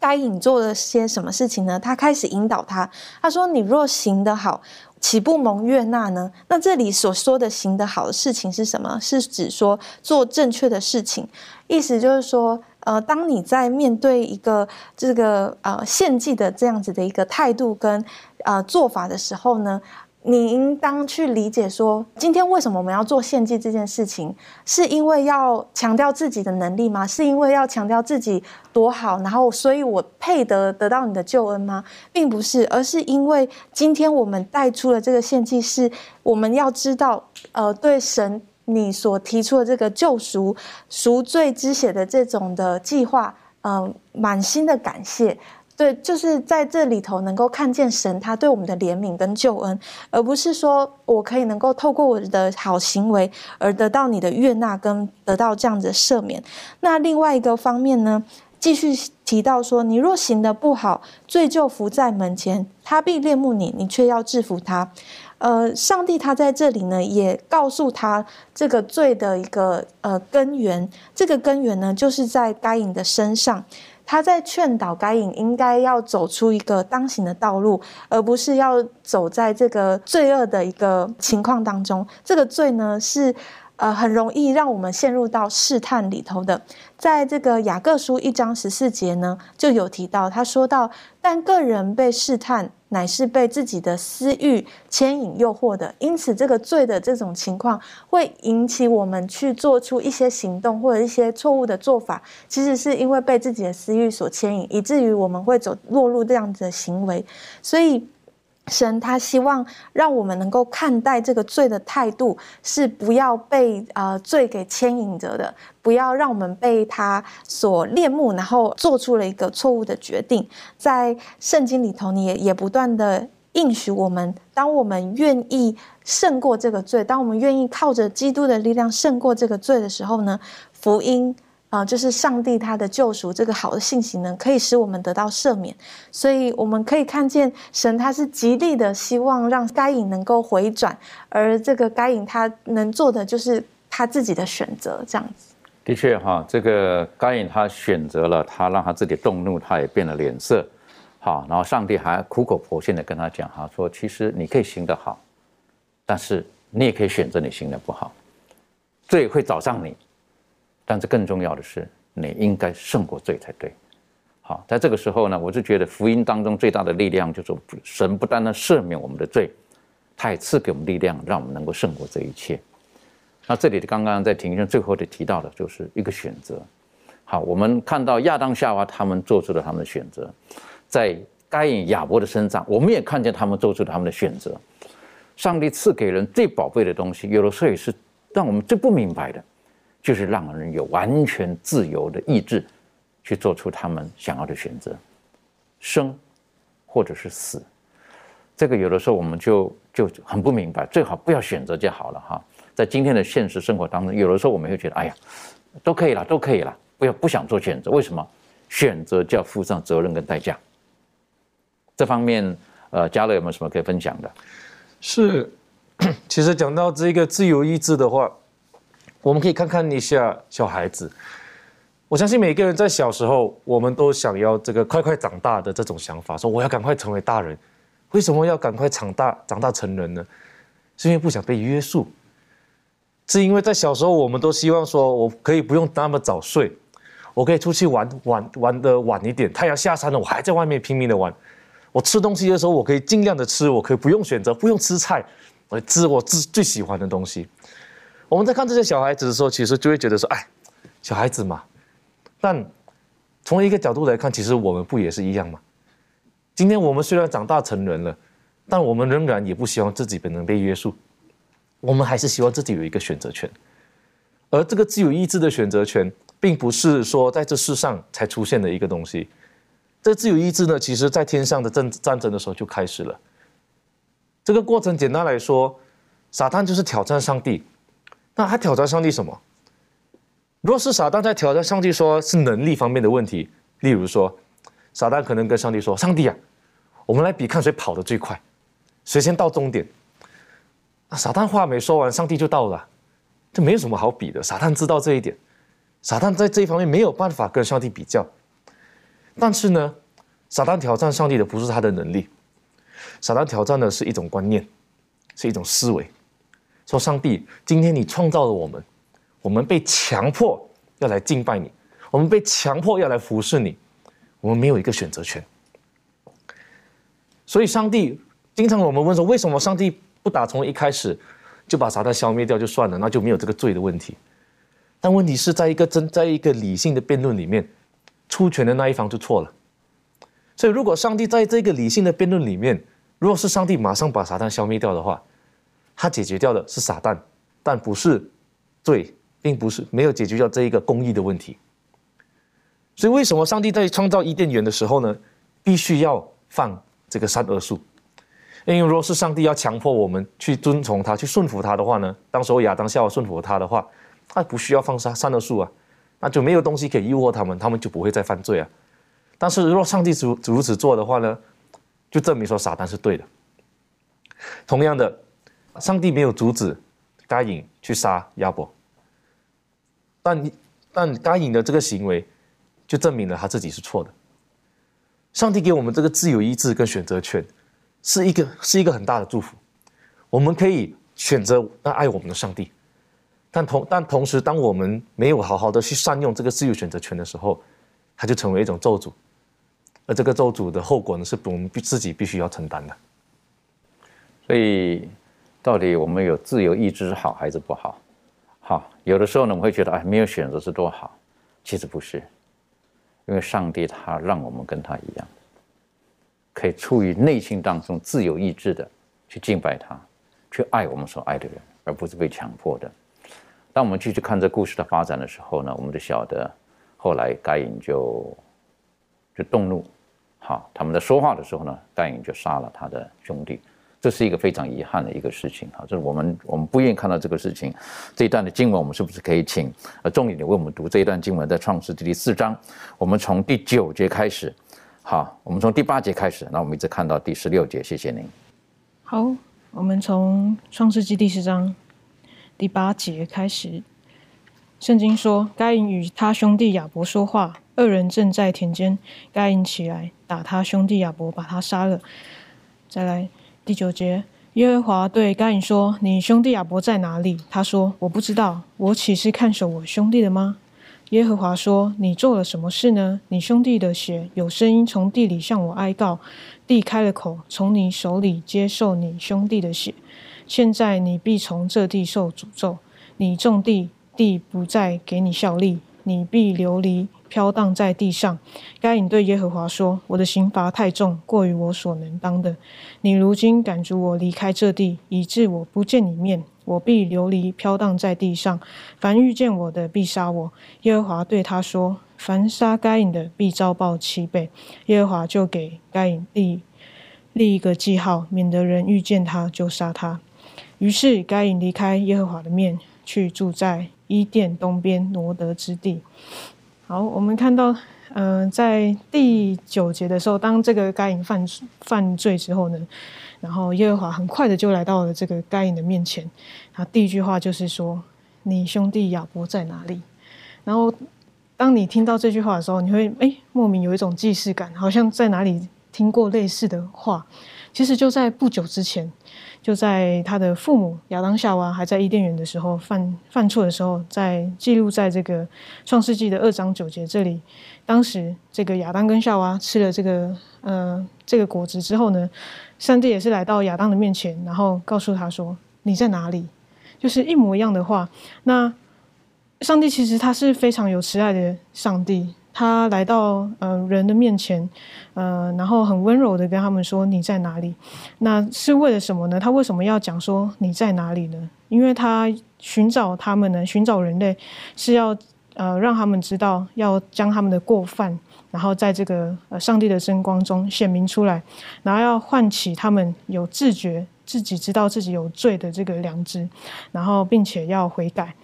该隐做了些什么事情呢？他开始引导他，他说：“你若行得好。”岂不蒙悦纳呢？那这里所说的行得好的事情是什么？是指说做正确的事情，意思就是说，呃，当你在面对一个这个呃献祭的这样子的一个态度跟呃做法的时候呢？你应当去理解说，今天为什么我们要做献祭这件事情，是因为要强调自己的能力吗？是因为要强调自己多好，然后所以我配得得到你的救恩吗？并不是，而是因为今天我们带出了这个献祭，是我们要知道，呃，对神你所提出的这个救赎、赎罪之血的这种的计划，嗯，满心的感谢。对，就是在这里头能够看见神他对我们的怜悯跟救恩，而不是说我可以能够透过我的好行为而得到你的悦纳跟得到这样子赦免。那另外一个方面呢，继续提到说，你若行的不好，罪就伏在门前，他必恋慕你，你却要制服他。呃，上帝他在这里呢，也告诉他这个罪的一个呃根源，这个根源呢，就是在该隐的身上。他在劝导该隐应该要走出一个当行的道路，而不是要走在这个罪恶的一个情况当中。这个罪呢是。呃，很容易让我们陷入到试探里头的。在这个雅各书一章十四节呢，就有提到，他说到，但个人被试探，乃是被自己的私欲牵引诱惑的。因此，这个罪的这种情况，会引起我们去做出一些行动或者一些错误的做法，其实是因为被自己的私欲所牵引，以至于我们会走落入这样子的行为。所以。神他希望让我们能够看待这个罪的态度是不要被呃罪给牵引着的，不要让我们被他所恋慕，然后做出了一个错误的决定。在圣经里头，你也也不断的应许我们，当我们愿意胜过这个罪，当我们愿意靠着基督的力量胜过这个罪的时候呢，福音。啊，就是上帝他的救赎这个好的信息呢，可以使我们得到赦免。所以我们可以看见神他是极力的希望让该隐能够回转，而这个该隐他能做的就是他自己的选择，这样子。的确哈，这个该隐他选择了，他让他自己动怒，他也变了脸色。好，然后上帝还苦口婆心的跟他讲哈，说其实你可以行得好，但是你也可以选择你行的不好，罪会找上你。但是更重要的是，你应该胜过罪才对。好，在这个时候呢，我就觉得福音当中最大的力量就是神不单单赦免我们的罪，他也赐给我们力量，让我们能够胜过这一切。那这里的刚刚在庭上最后的提到的就是一个选择。好，我们看到亚当夏娃他们做出了他们的选择，在该隐亚伯的身上，我们也看见他们做出了他们的选择。上帝赐给人最宝贵的东西，有的时候也是让我们最不明白的。就是让人有完全自由的意志，去做出他们想要的选择，生或者是死。这个有的时候我们就就很不明白，最好不要选择就好了哈。在今天的现实生活当中，有的时候我们会觉得，哎呀，都可以了，都可以了，不要不想做选择。为什么？选择就要负上责任跟代价。这方面，呃，嘉乐有没有什么可以分享的？是，(coughs) 其实讲到这个自由意志的话。我们可以看看一下小孩子，我相信每个人在小时候，我们都想要这个快快长大的这种想法，说我要赶快成为大人。为什么要赶快长大、长大成人呢？是因为不想被约束，是因为在小时候我们都希望说，我可以不用那么早睡，我可以出去玩玩玩的晚一点，太阳下山了，我还在外面拼命的玩。我吃东西的时候，我可以尽量的吃，我可以不用选择，不用吃菜，我吃我自最喜欢的东西。我们在看这些小孩子的时候，其实就会觉得说，哎，小孩子嘛。但从一个角度来看，其实我们不也是一样吗？今天我们虽然长大成人了，但我们仍然也不希望自己本能被约束，我们还是希望自己有一个选择权。而这个自由意志的选择权，并不是说在这世上才出现的一个东西。这自由意志呢，其实在天上的战战争的时候就开始了。这个过程简单来说，撒旦就是挑战上帝。那他挑战上帝什么？若是撒旦在挑战上帝，说是能力方面的问题，例如说，撒旦可能跟上帝说：“上帝啊，我们来比看谁跑得最快，谁先到终点。”那撒旦话没说完，上帝就到了，这没有什么好比的。撒旦知道这一点，撒旦在这一方面没有办法跟上帝比较。但是呢，撒旦挑战上帝的不是他的能力，撒旦挑战的是一种观念，是一种思维。说上帝，今天你创造了我们，我们被强迫要来敬拜你，我们被强迫要来服侍你，我们没有一个选择权。所以，上帝经常我们问说，为什么上帝不打从一开始就把撒旦消灭掉就算了，那就没有这个罪的问题？但问题是在一个真在一个理性的辩论里面，出权的那一方就错了。所以，如果上帝在这个理性的辩论里面，如果是上帝马上把撒旦消灭掉的话，他解决掉的是撒旦，但不是罪，并不是没有解决掉这一个公义的问题。所以，为什么上帝在创造伊甸园的时候呢，必须要放这个善恶树？因为如果是上帝要强迫我们去遵从他、去顺服他的话呢，当时候亚当夏娃顺服他的话，他不需要放善善恶树啊，那就没有东西可以诱惑他们，他们就不会再犯罪啊。但是如果上帝如如此做的话呢，就证明说撒旦是对的。同样的。上帝没有阻止该隐去杀亚伯，但但该隐的这个行为，就证明了他自己是错的。上帝给我们这个自由意志跟选择权，是一个是一个很大的祝福。我们可以选择那爱我们的上帝，但同但同时，当我们没有好好的去善用这个自由选择权的时候，它就成为一种咒诅。而这个咒诅的后果呢，是我们自己必须要承担的。所以，到底我们有自由意志是好还是不好？好，有的时候呢，我们会觉得哎，没有选择是多好，其实不是。因为上帝他让我们跟他一样，可以出于内心当中自由意志的去敬拜他，去爱我们所爱的人，而不是被强迫的。当我们继续看这故事的发展的时候呢，我们就晓得，后来该隐就就动怒，好，他们在说话的时候呢，该隐就杀了他的兄弟。这是一个非常遗憾的一个事情啊！就是我们我们不愿意看到这个事情。这一段的经文，我们是不是可以请呃重点的为我们读这一段经文，在创世纪第四章，我们从第九节开始，好，我们从第八节开始，那我们一直看到第十六节。谢谢您。好，我们从创世纪第四章第八节开始。圣经说，该隐与他兄弟亚伯说话，二人正在田间，该隐起来打他兄弟亚伯，把他杀了。再来。第九节，耶和华对该隐说：“你兄弟亚伯在哪里？”他说：“我不知道。我岂是看守我兄弟的吗？”耶和华说：“你做了什么事呢？你兄弟的血有声音从地里向我哀告，地开了口，从你手里接受你兄弟的血。现在你必从这地受诅咒，你种地，地不再给你效力，你必流离。”飘荡在地上，该隐对耶和华说：“我的刑罚太重，过于我所能当的。你如今赶逐我离开这地，以致我不见你面，我必流离飘荡在地上。凡遇见我的，必杀我。”耶和华对他说：“凡杀该隐的，必遭报七倍。”耶和华就给该隐立立一个记号，免得人遇见他就杀他。于是该隐离开耶和华的面，去住在伊甸东边挪得之地。好，我们看到，嗯，在第九节的时候，当这个该隐犯犯罪之后呢，然后耶和华很快的就来到了这个该隐的面前，他第一句话就是说：“你兄弟亚伯在哪里？”然后，当你听到这句话的时候，你会哎莫名有一种既视感，好像在哪里听过类似的话。其实就在不久之前。就在他的父母亚当夏娃还在伊甸园的时候犯犯错的时候，在记录在这个创世纪的二章九节这里。当时这个亚当跟夏娃吃了这个呃这个果子之后呢，上帝也是来到亚当的面前，然后告诉他说：“你在哪里？”就是一模一样的话。那上帝其实他是非常有慈爱的上帝。他来到呃人的面前，呃，然后很温柔的跟他们说：“你在哪里？”那是为了什么呢？他为什么要讲说你在哪里呢？因为他寻找他们呢，寻找人类是要呃让他们知道，要将他们的过犯，然后在这个呃上帝的真光中显明出来，然后要唤起他们有自觉，自己知道自己有罪的这个良知，然后并且要悔改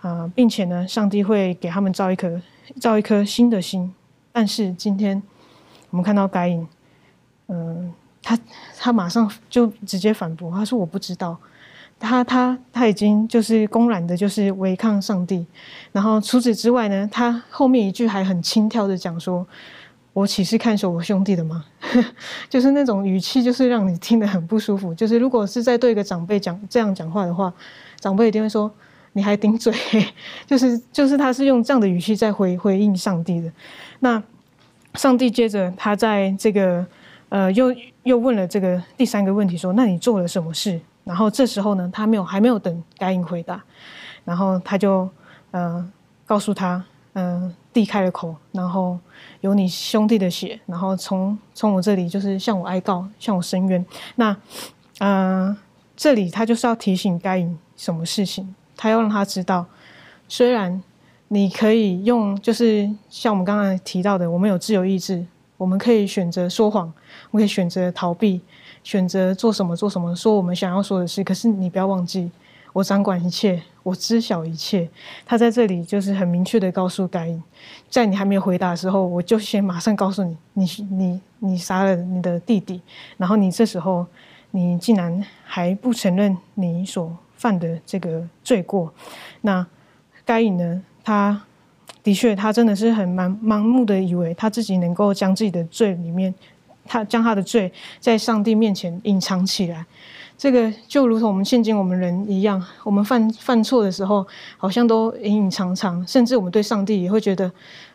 啊，并且呢，上帝会给他们造一颗。造一颗新的心，但是今天我们看到该隐，嗯，他他马上就直接反驳，他说我不知道，他他他已经就是公然的，就是违抗上帝。然后除此之外呢，他后面一句还很轻佻的讲说：“我岂是看守我兄弟的吗？” (laughs) 就是那种语气，就是让你听得很不舒服。就是如果是在对一个长辈讲这样讲话的话，长辈一定会说。你还顶嘴，就是就是他是用这样的语气在回回应上帝的。那上帝接着他在这个呃又又问了这个第三个问题，说：“那你做了什么事？”然后这时候呢，他没有还没有等该隐回答，然后他就呃告诉他：“嗯，地开了口，然后有你兄弟的血，然后从从我这里就是向我哀告，向我申冤。”那嗯，这里他就是要提醒该隐什么事情？他要让他知道，虽然你可以用，就是像我们刚刚提到的，我们有自由意志，我们可以选择说谎，我可以选择逃避，选择做什么做什么，说我们想要说的事。可是你不要忘记，我掌管一切，我知晓一切。他在这里就是很明确的告诉该隐，在你还没有回答的时候，我就先马上告诉你，你你你杀了你的弟弟，然后你这时候你竟然还不承认你所。犯的这个罪过，那该隐呢？他的确，他真的是很盲盲目的以为他自己能够将自己的罪里面，他将他的罪在上帝面前隐藏起来。这个就如同我们现今我们人一样，我们犯犯错的时候，好像都隐隐藏藏，甚至我们对上帝也会觉得，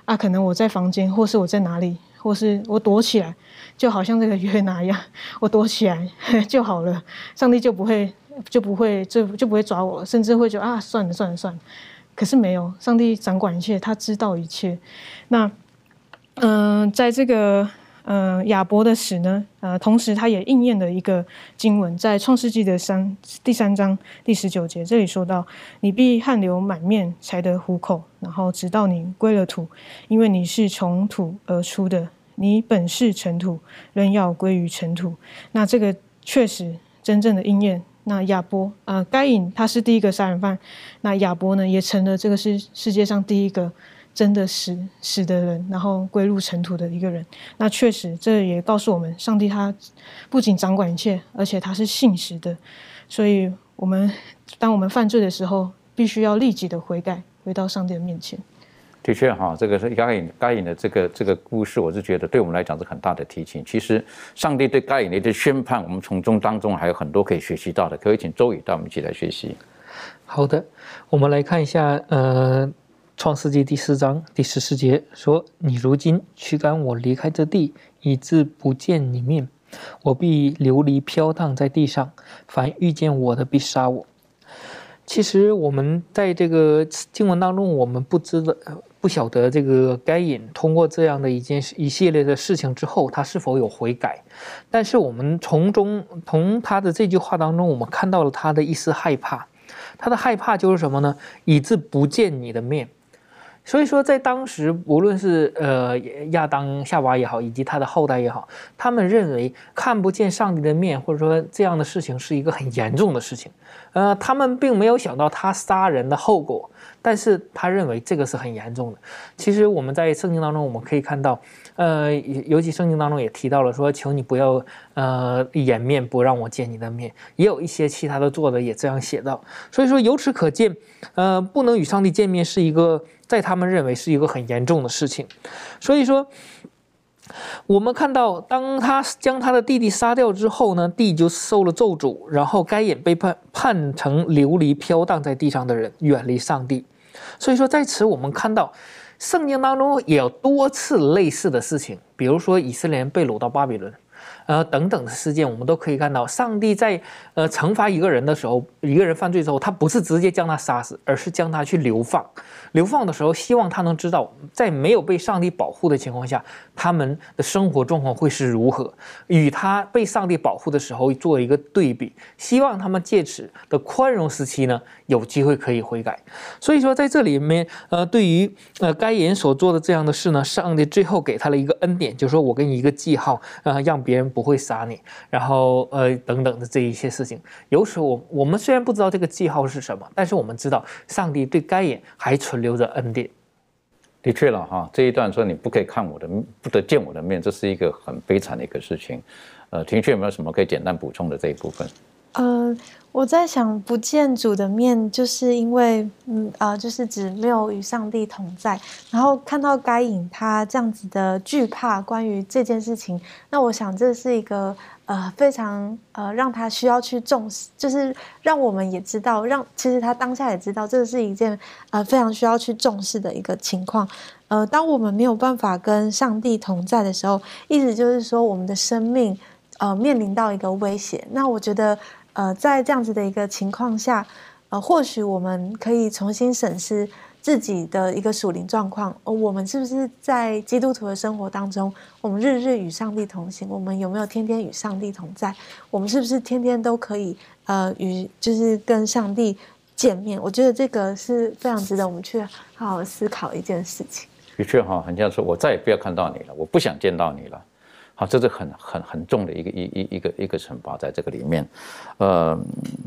啊，可能我在房间，或是我在哪里，或是我躲起来，就好像这个约拿一样，我躲起来 (laughs) 就好了，上帝就不会就不会就就不会抓我了，甚至会觉得啊，算了算了算了。可是没有，上帝掌管一切，他知道一切。那嗯，在这个。呃，亚伯的死呢？呃，同时他也应验了一个经文，在创世纪的三第三章第十九节，这里说到：“你必汗流满面才得糊口，然后直到你归了土，因为你是从土而出的，你本是尘土，仍要归于尘土。”那这个确实真正的应验。那亚伯，呃，该隐他是第一个杀人犯，那亚伯呢，也成了这个世世界上第一个。真的死死的人，然后归入尘土的一个人，那确实，这也告诉我们，上帝他不仅掌管一切，而且他是信实的。所以，我们当我们犯罪的时候，必须要立即的悔改，回到上帝的面前。的确，哈，这个是该隐该隐的这个这个故事，我是觉得对我们来讲是很大的提醒。其实，上帝对该隐的宣判，我们从中当中还有很多可以学习到的。可以请周宇带我们一起来学习。好的，我们来看一下，呃。创世纪第四章第十四节说：“你如今驱赶我离开这地，以致不见你面，我必流离飘荡在地上。凡遇见我的，必杀我。”其实我们在这个经文当中，我们不知的、不晓得这个该隐通过这样的一件一系列的事情之后，他是否有悔改。但是我们从中从他的这句话当中，我们看到了他的一丝害怕。他的害怕就是什么呢？以致不见你的面。所以说，在当时，无论是呃亚当、夏娃也好，以及他的后代也好，他们认为看不见上帝的面，或者说这样的事情是一个很严重的事情。呃，他们并没有想到他杀人的后果，但是他认为这个是很严重的。其实我们在圣经当中，我们可以看到。呃，尤其圣经当中也提到了说，求你不要呃掩面不让我见你的面，也有一些其他的作者也这样写道。所以说，由此可见，呃，不能与上帝见面是一个在他们认为是一个很严重的事情。所以说，我们看到当他将他的弟弟杀掉之后呢，地就受了咒诅，然后该隐被判判成流离飘荡在地上的人，远离上帝。所以说，在此我们看到。圣经当中也有多次类似的事情，比如说以色列人被掳到巴比伦。呃，等等的事件，我们都可以看到，上帝在呃惩罚一个人的时候，一个人犯罪之后，他不是直接将他杀死，而是将他去流放。流放的时候，希望他能知道，在没有被上帝保护的情况下，他们的生活状况会是如何，与他被上帝保护的时候做一个对比，希望他们借此的宽容时期呢，有机会可以悔改。所以说，在这里面，呃，对于呃该隐所做的这样的事呢，上帝最后给他了一个恩典，就是说我给你一个记号，呃，让别人。不会杀你，然后呃等等的这一些事情，有时我我们虽然不知道这个记号是什么，但是我们知道上帝对该隐还存留着恩典。的确了哈，这一段说你不可以看我的，不得见我的面，这是一个很悲惨的一个事情。呃，庭训有没有什么可以简单补充的这一部分？呃，我在想，不见主的面，就是因为，嗯啊，就是指没有与上帝同在。然后看到该隐他这样子的惧怕，关于这件事情，那我想这是一个呃非常呃让他需要去重视，就是让我们也知道，让其实他当下也知道，这是一件呃非常需要去重视的一个情况。呃，当我们没有办法跟上帝同在的时候，意思就是说我们的生命呃面临到一个威胁。那我觉得。呃，在这样子的一个情况下，呃，或许我们可以重新审视自己的一个属灵状况。呃我们是不是在基督徒的生活当中，我们日日与上帝同行？我们有没有天天与上帝同在？我们是不是天天都可以呃与就是跟上帝见面？我觉得这个是非常值得我们去好好思考一件事情。的确哈，很像说，我再也不要看到你了，我不想见到你了。好，这是很很很重的一个一一一个一个惩罚，在这个里面，呃，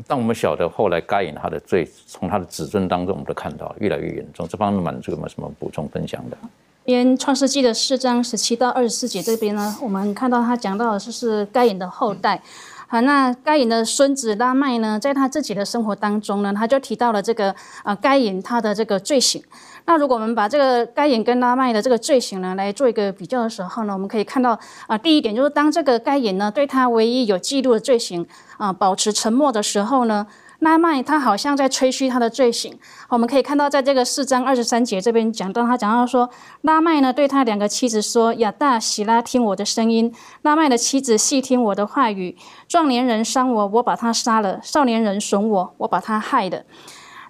但我们晓得后来该隐他的罪，从他的子孙当中，我们都看到越来越严重。这方面满足有没有什么补充分享的？边创世纪的四章十七到二十四节这边呢，我们看到他讲到的就是该隐的后代。好，那该隐的孙子拉麦呢，在他自己的生活当中呢，他就提到了这个啊，该隐他的这个罪行。那如果我们把这个该隐跟拉麦的这个罪行呢来做一个比较的时候呢，我们可以看到啊，第一点就是当这个该隐呢对他唯一有记录的罪行啊保持沉默的时候呢。拉麦他好像在吹嘘他的罪行，我们可以看到，在这个四章二十三节这边讲到，他讲到说，拉麦呢对他两个妻子说：“亚大、喜拉，听我的声音。”拉麦的妻子细听我的话语。壮年人伤我，我把他杀了；少年人损我，我把他害了。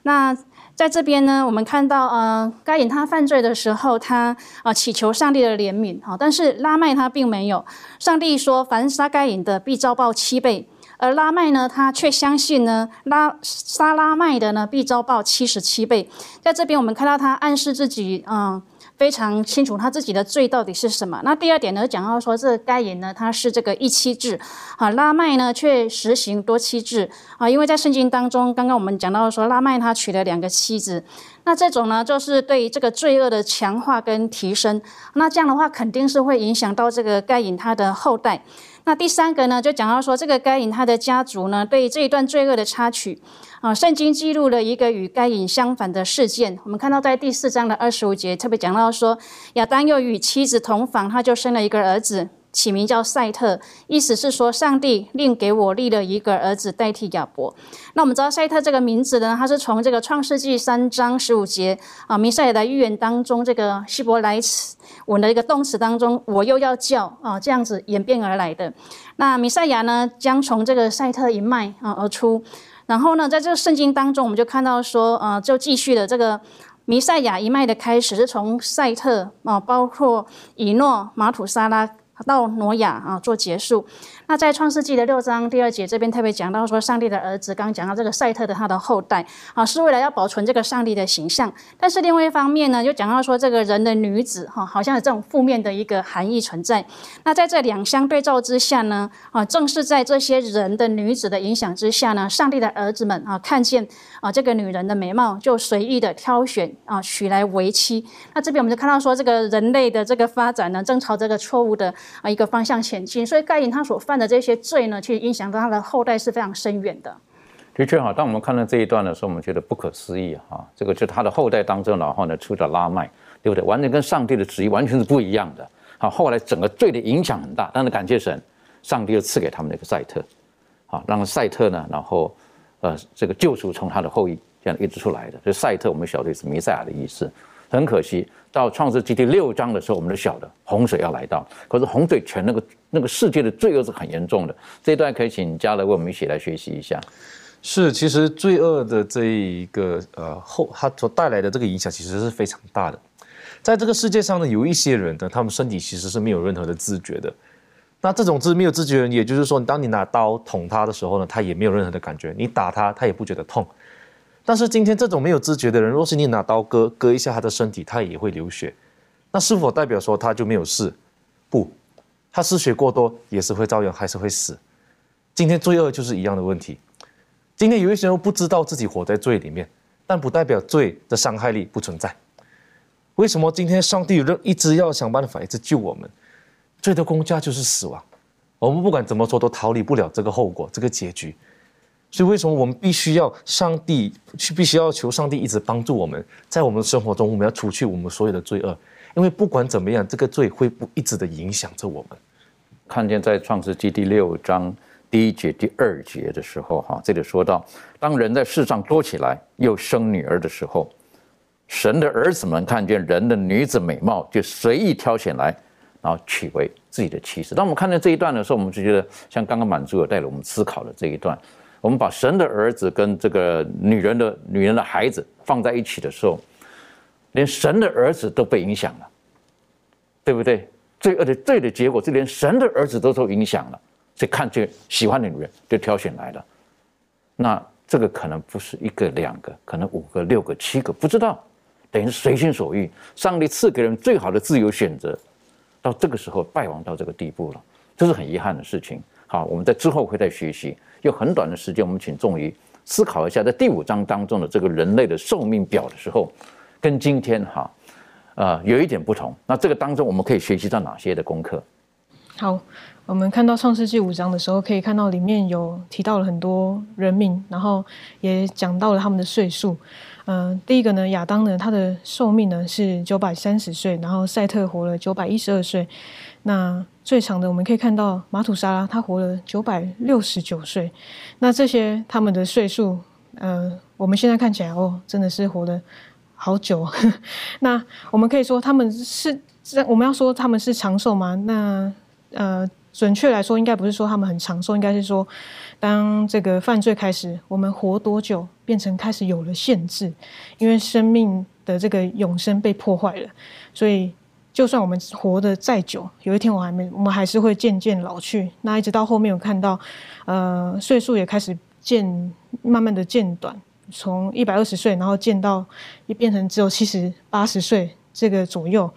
那在这边呢，我们看到，呃，该隐他犯罪的时候，他啊祈求上帝的怜悯，哈，但是拉麦他并没有。上帝说：“凡杀该隐的，必遭报七倍。”而拉麦呢，他却相信呢，拉杀拉麦的呢，必遭报七十七倍。在这边，我们看到他暗示自己，嗯，非常清楚他自己的罪到底是什么。那第二点呢，讲到说，这该隐呢，他是这个一妻制，啊，拉麦呢却实行多妻制，啊，因为在圣经当中，刚刚我们讲到说，拉麦他娶了两个妻子，那这种呢，就是对这个罪恶的强化跟提升。那这样的话，肯定是会影响到这个该隐他的后代。那第三个呢，就讲到说，这个该隐他的家族呢，对这一段罪恶的插曲，啊，圣经记录了一个与该隐相反的事件。我们看到在第四章的二十五节，特别讲到说，亚当又与妻子同房，他就生了一个儿子。起名叫赛特，意思是说上帝另给我立了一个儿子代替亚伯。那我们知道赛特这个名字呢，它是从这个创世纪三章十五节啊弥赛亚的预言当中这个希伯来我的一个动词当中，我又要叫啊这样子演变而来的。那弥赛亚呢将从这个赛特一脉啊而出。然后呢，在这个圣经当中，我们就看到说啊，就继续的这个弥赛亚一脉的开始是从赛特啊，包括以诺、马土沙拉。到挪亚啊做结束。那在创世纪的六章第二节这边特别讲到说，上帝的儿子刚讲到这个赛特的他的后代啊，是为了要保存这个上帝的形象。但是另外一方面呢，就讲到说这个人的女子哈，好像有这种负面的一个含义存在。那在这两相对照之下呢，啊，正是在这些人的女子的影响之下呢，上帝的儿子们啊，看见啊这个女人的美貌，就随意的挑选啊娶来为妻。那这边我们就看到说，这个人类的这个发展呢，正朝这个错误的。啊，一个方向前进，所以盖因他所犯的这些罪呢，其实影响到他的后代是非常深远的。的确哈，当我们看到这一段的时候，我们觉得不可思议哈。这个就他的后代当中，然后呢出了拉麦，对不对？完全跟上帝的旨意完全是不一样的。好，后来整个罪的影响很大，但是感谢神，上帝又赐给他们那个赛特，好，让赛特呢，然后呃，这个救赎从他的后裔这样一直出来的。所以赛特我们晓得是弥赛亚的意思。很可惜，到创世纪第六章的时候，我们都晓得洪水要来到。可是洪水全那个那个世界的罪恶是很严重的。这一段可以请嘉乐为我们一起来学习一下。是，其实罪恶的这一个呃后，它所带来的这个影响其实是非常大的。在这个世界上呢，有一些人呢，他们身体其实是没有任何的知觉的。那这种自没有知觉人，也就是说，当你拿刀捅他的时候呢，他也没有任何的感觉；你打他，他也不觉得痛。但是今天这种没有知觉的人，若是你拿刀割割一下他的身体，他也会流血，那是否代表说他就没有事？不，他失血过多也是会照样还是会死。今天罪恶就是一样的问题。今天有一些人不知道自己活在罪里面，但不代表罪的伤害力不存在。为什么今天上帝一直要想办法一直救我们？罪的公价就是死亡，我们不管怎么说都逃离不了这个后果，这个结局。所以，为什么我们必须要上帝去，必须要求上帝一直帮助我们，在我们的生活中，我们要除去我们所有的罪恶，因为不管怎么样，这个罪会不一直的影响着我们。看见在创世纪第六章第一节、第二节的时候，哈，这里说到，当人在世上多起来，又生女儿的时候，神的儿子们看见人的女子美貌，就随意挑选来，然后娶为自己的妻子。当我们看见这一段的时候，我们就觉得，像刚刚满足有带了我们思考的这一段。我们把神的儿子跟这个女人的女人的孩子放在一起的时候，连神的儿子都被影响了，对不对？罪恶的罪的结果，就连神的儿子都受影响了。所以看这喜欢的女人就挑选来了，那这个可能不是一个两个，可能五个六个七个，不知道，等于随心所欲。上帝赐给人最好的自由选择，到这个时候败亡到这个地步了，这是很遗憾的事情。好，我们在之后会再学习。用很短的时间，我们请众宇思考一下，在第五章当中的这个人类的寿命表的时候，跟今天哈，呃，有一点不同。那这个当中我们可以学习到哪些的功课？好，我们看到创世纪五章的时候，可以看到里面有提到了很多人名，然后也讲到了他们的岁数。嗯，第一个呢，亚当呢，他的寿命呢是九百三十岁，然后赛特活了九百一十二岁。那最长的我们可以看到马土沙拉，他活了九百六十九岁。那这些他们的岁数，呃，我们现在看起来哦，真的是活了好久。(laughs) 那我们可以说他们是，我们要说他们是长寿吗？那呃。准确来说，应该不是说他们很长寿，应该是说，当这个犯罪开始，我们活多久变成开始有了限制，因为生命的这个永生被破坏了，所以就算我们活得再久，有一天我还没，我们还是会渐渐老去。那一直到后面，我看到，呃，岁数也开始渐慢慢的渐短，从一百二十岁，然后渐到也变成只有七十八十岁这个左右。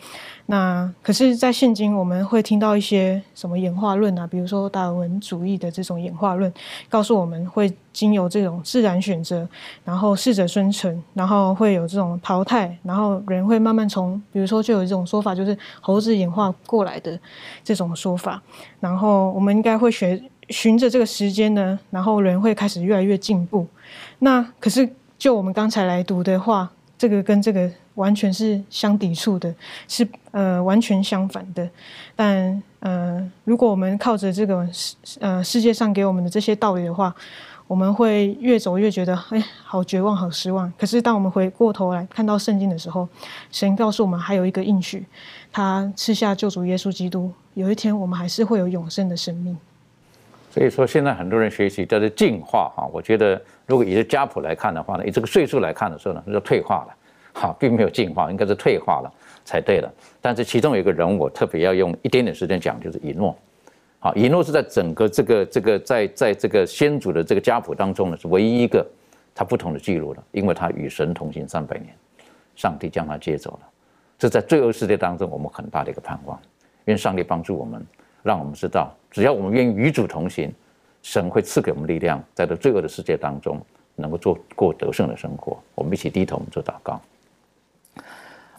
那可是，在现今我们会听到一些什么演化论啊，比如说达尔文主义的这种演化论，告诉我们会经由这种自然选择，然后适者生存，然后会有这种淘汰，然后人会慢慢从，比如说就有一种说法，就是猴子演化过来的这种说法，然后我们应该会学循着这个时间呢，然后人会开始越来越进步。那可是就我们刚才来读的话，这个跟这个。完全是相抵触的，是呃完全相反的。但呃，如果我们靠着这个世呃世界上给我们的这些道理的话，我们会越走越觉得哎，好绝望，好失望。可是当我们回过头来看到圣经的时候，神告诉我们还有一个应许，他赐下救主耶稣基督，有一天我们还是会有永生的生命。所以说，现在很多人学习叫做进化哈。我觉得，如果以这家谱来看的话呢，以这个岁数来看的时候呢，就退化了。好，并没有进化，应该是退化了才对了。但是其中有一个人物，我特别要用一点点时间讲，就是以诺。好，以诺是在整个这个这个在在这个先祖的这个家谱当中呢，是唯一一个他不同的记录了，因为他与神同行三百年，上帝将他接走了。这在罪恶世界当中，我们很大的一个盼望。愿上帝帮助我们，让我们知道，只要我们愿意与主同行，神会赐给我们力量，在这罪恶的世界当中，能够做过得胜的生活。我们一起低头，我们做祷告。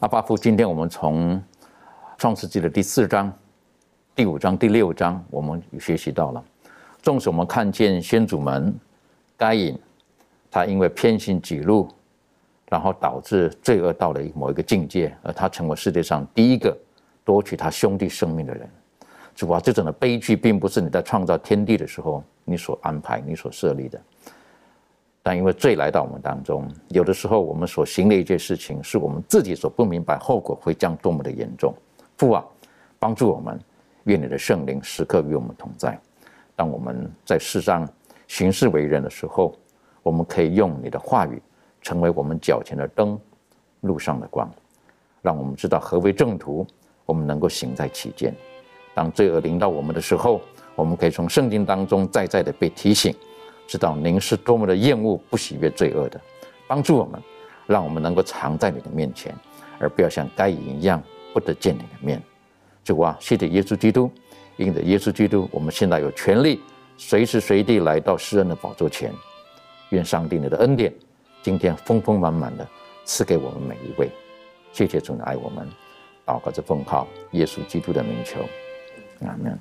阿巴夫，今天我们从创世纪的第四章、第五章、第六章，我们学习到了。纵使我们看见先祖们该隐，他因为偏心己路，然后导致罪恶到了某一个境界，而他成为世界上第一个夺取他兄弟生命的人。主啊，这种的悲剧，并不是你在创造天地的时候你所安排、你所设立的。但因为罪来到我们当中，有的时候我们所行的一件事情，是我们自己所不明白后果会将多么的严重。父啊，帮助我们，愿你的圣灵时刻与我们同在。当我们在世上行事为人的时候，我们可以用你的话语，成为我们脚前的灯，路上的光，让我们知道何为正途，我们能够行在其间。当罪恶临到我们的时候，我们可以从圣经当中再再的被提醒。知道您是多么的厌恶、不喜悦罪恶的，帮助我们，让我们能够藏在你的面前，而不要像该隐一样不得见你的面。主啊，谢谢耶稣基督，因着耶稣基督，我们现在有权利随时随地来到施恩的宝座前。愿上帝你的恩典今天丰丰满满的赐给我们每一位。谢谢主爱我们，祷告着奉靠耶稣基督的名求，阿门。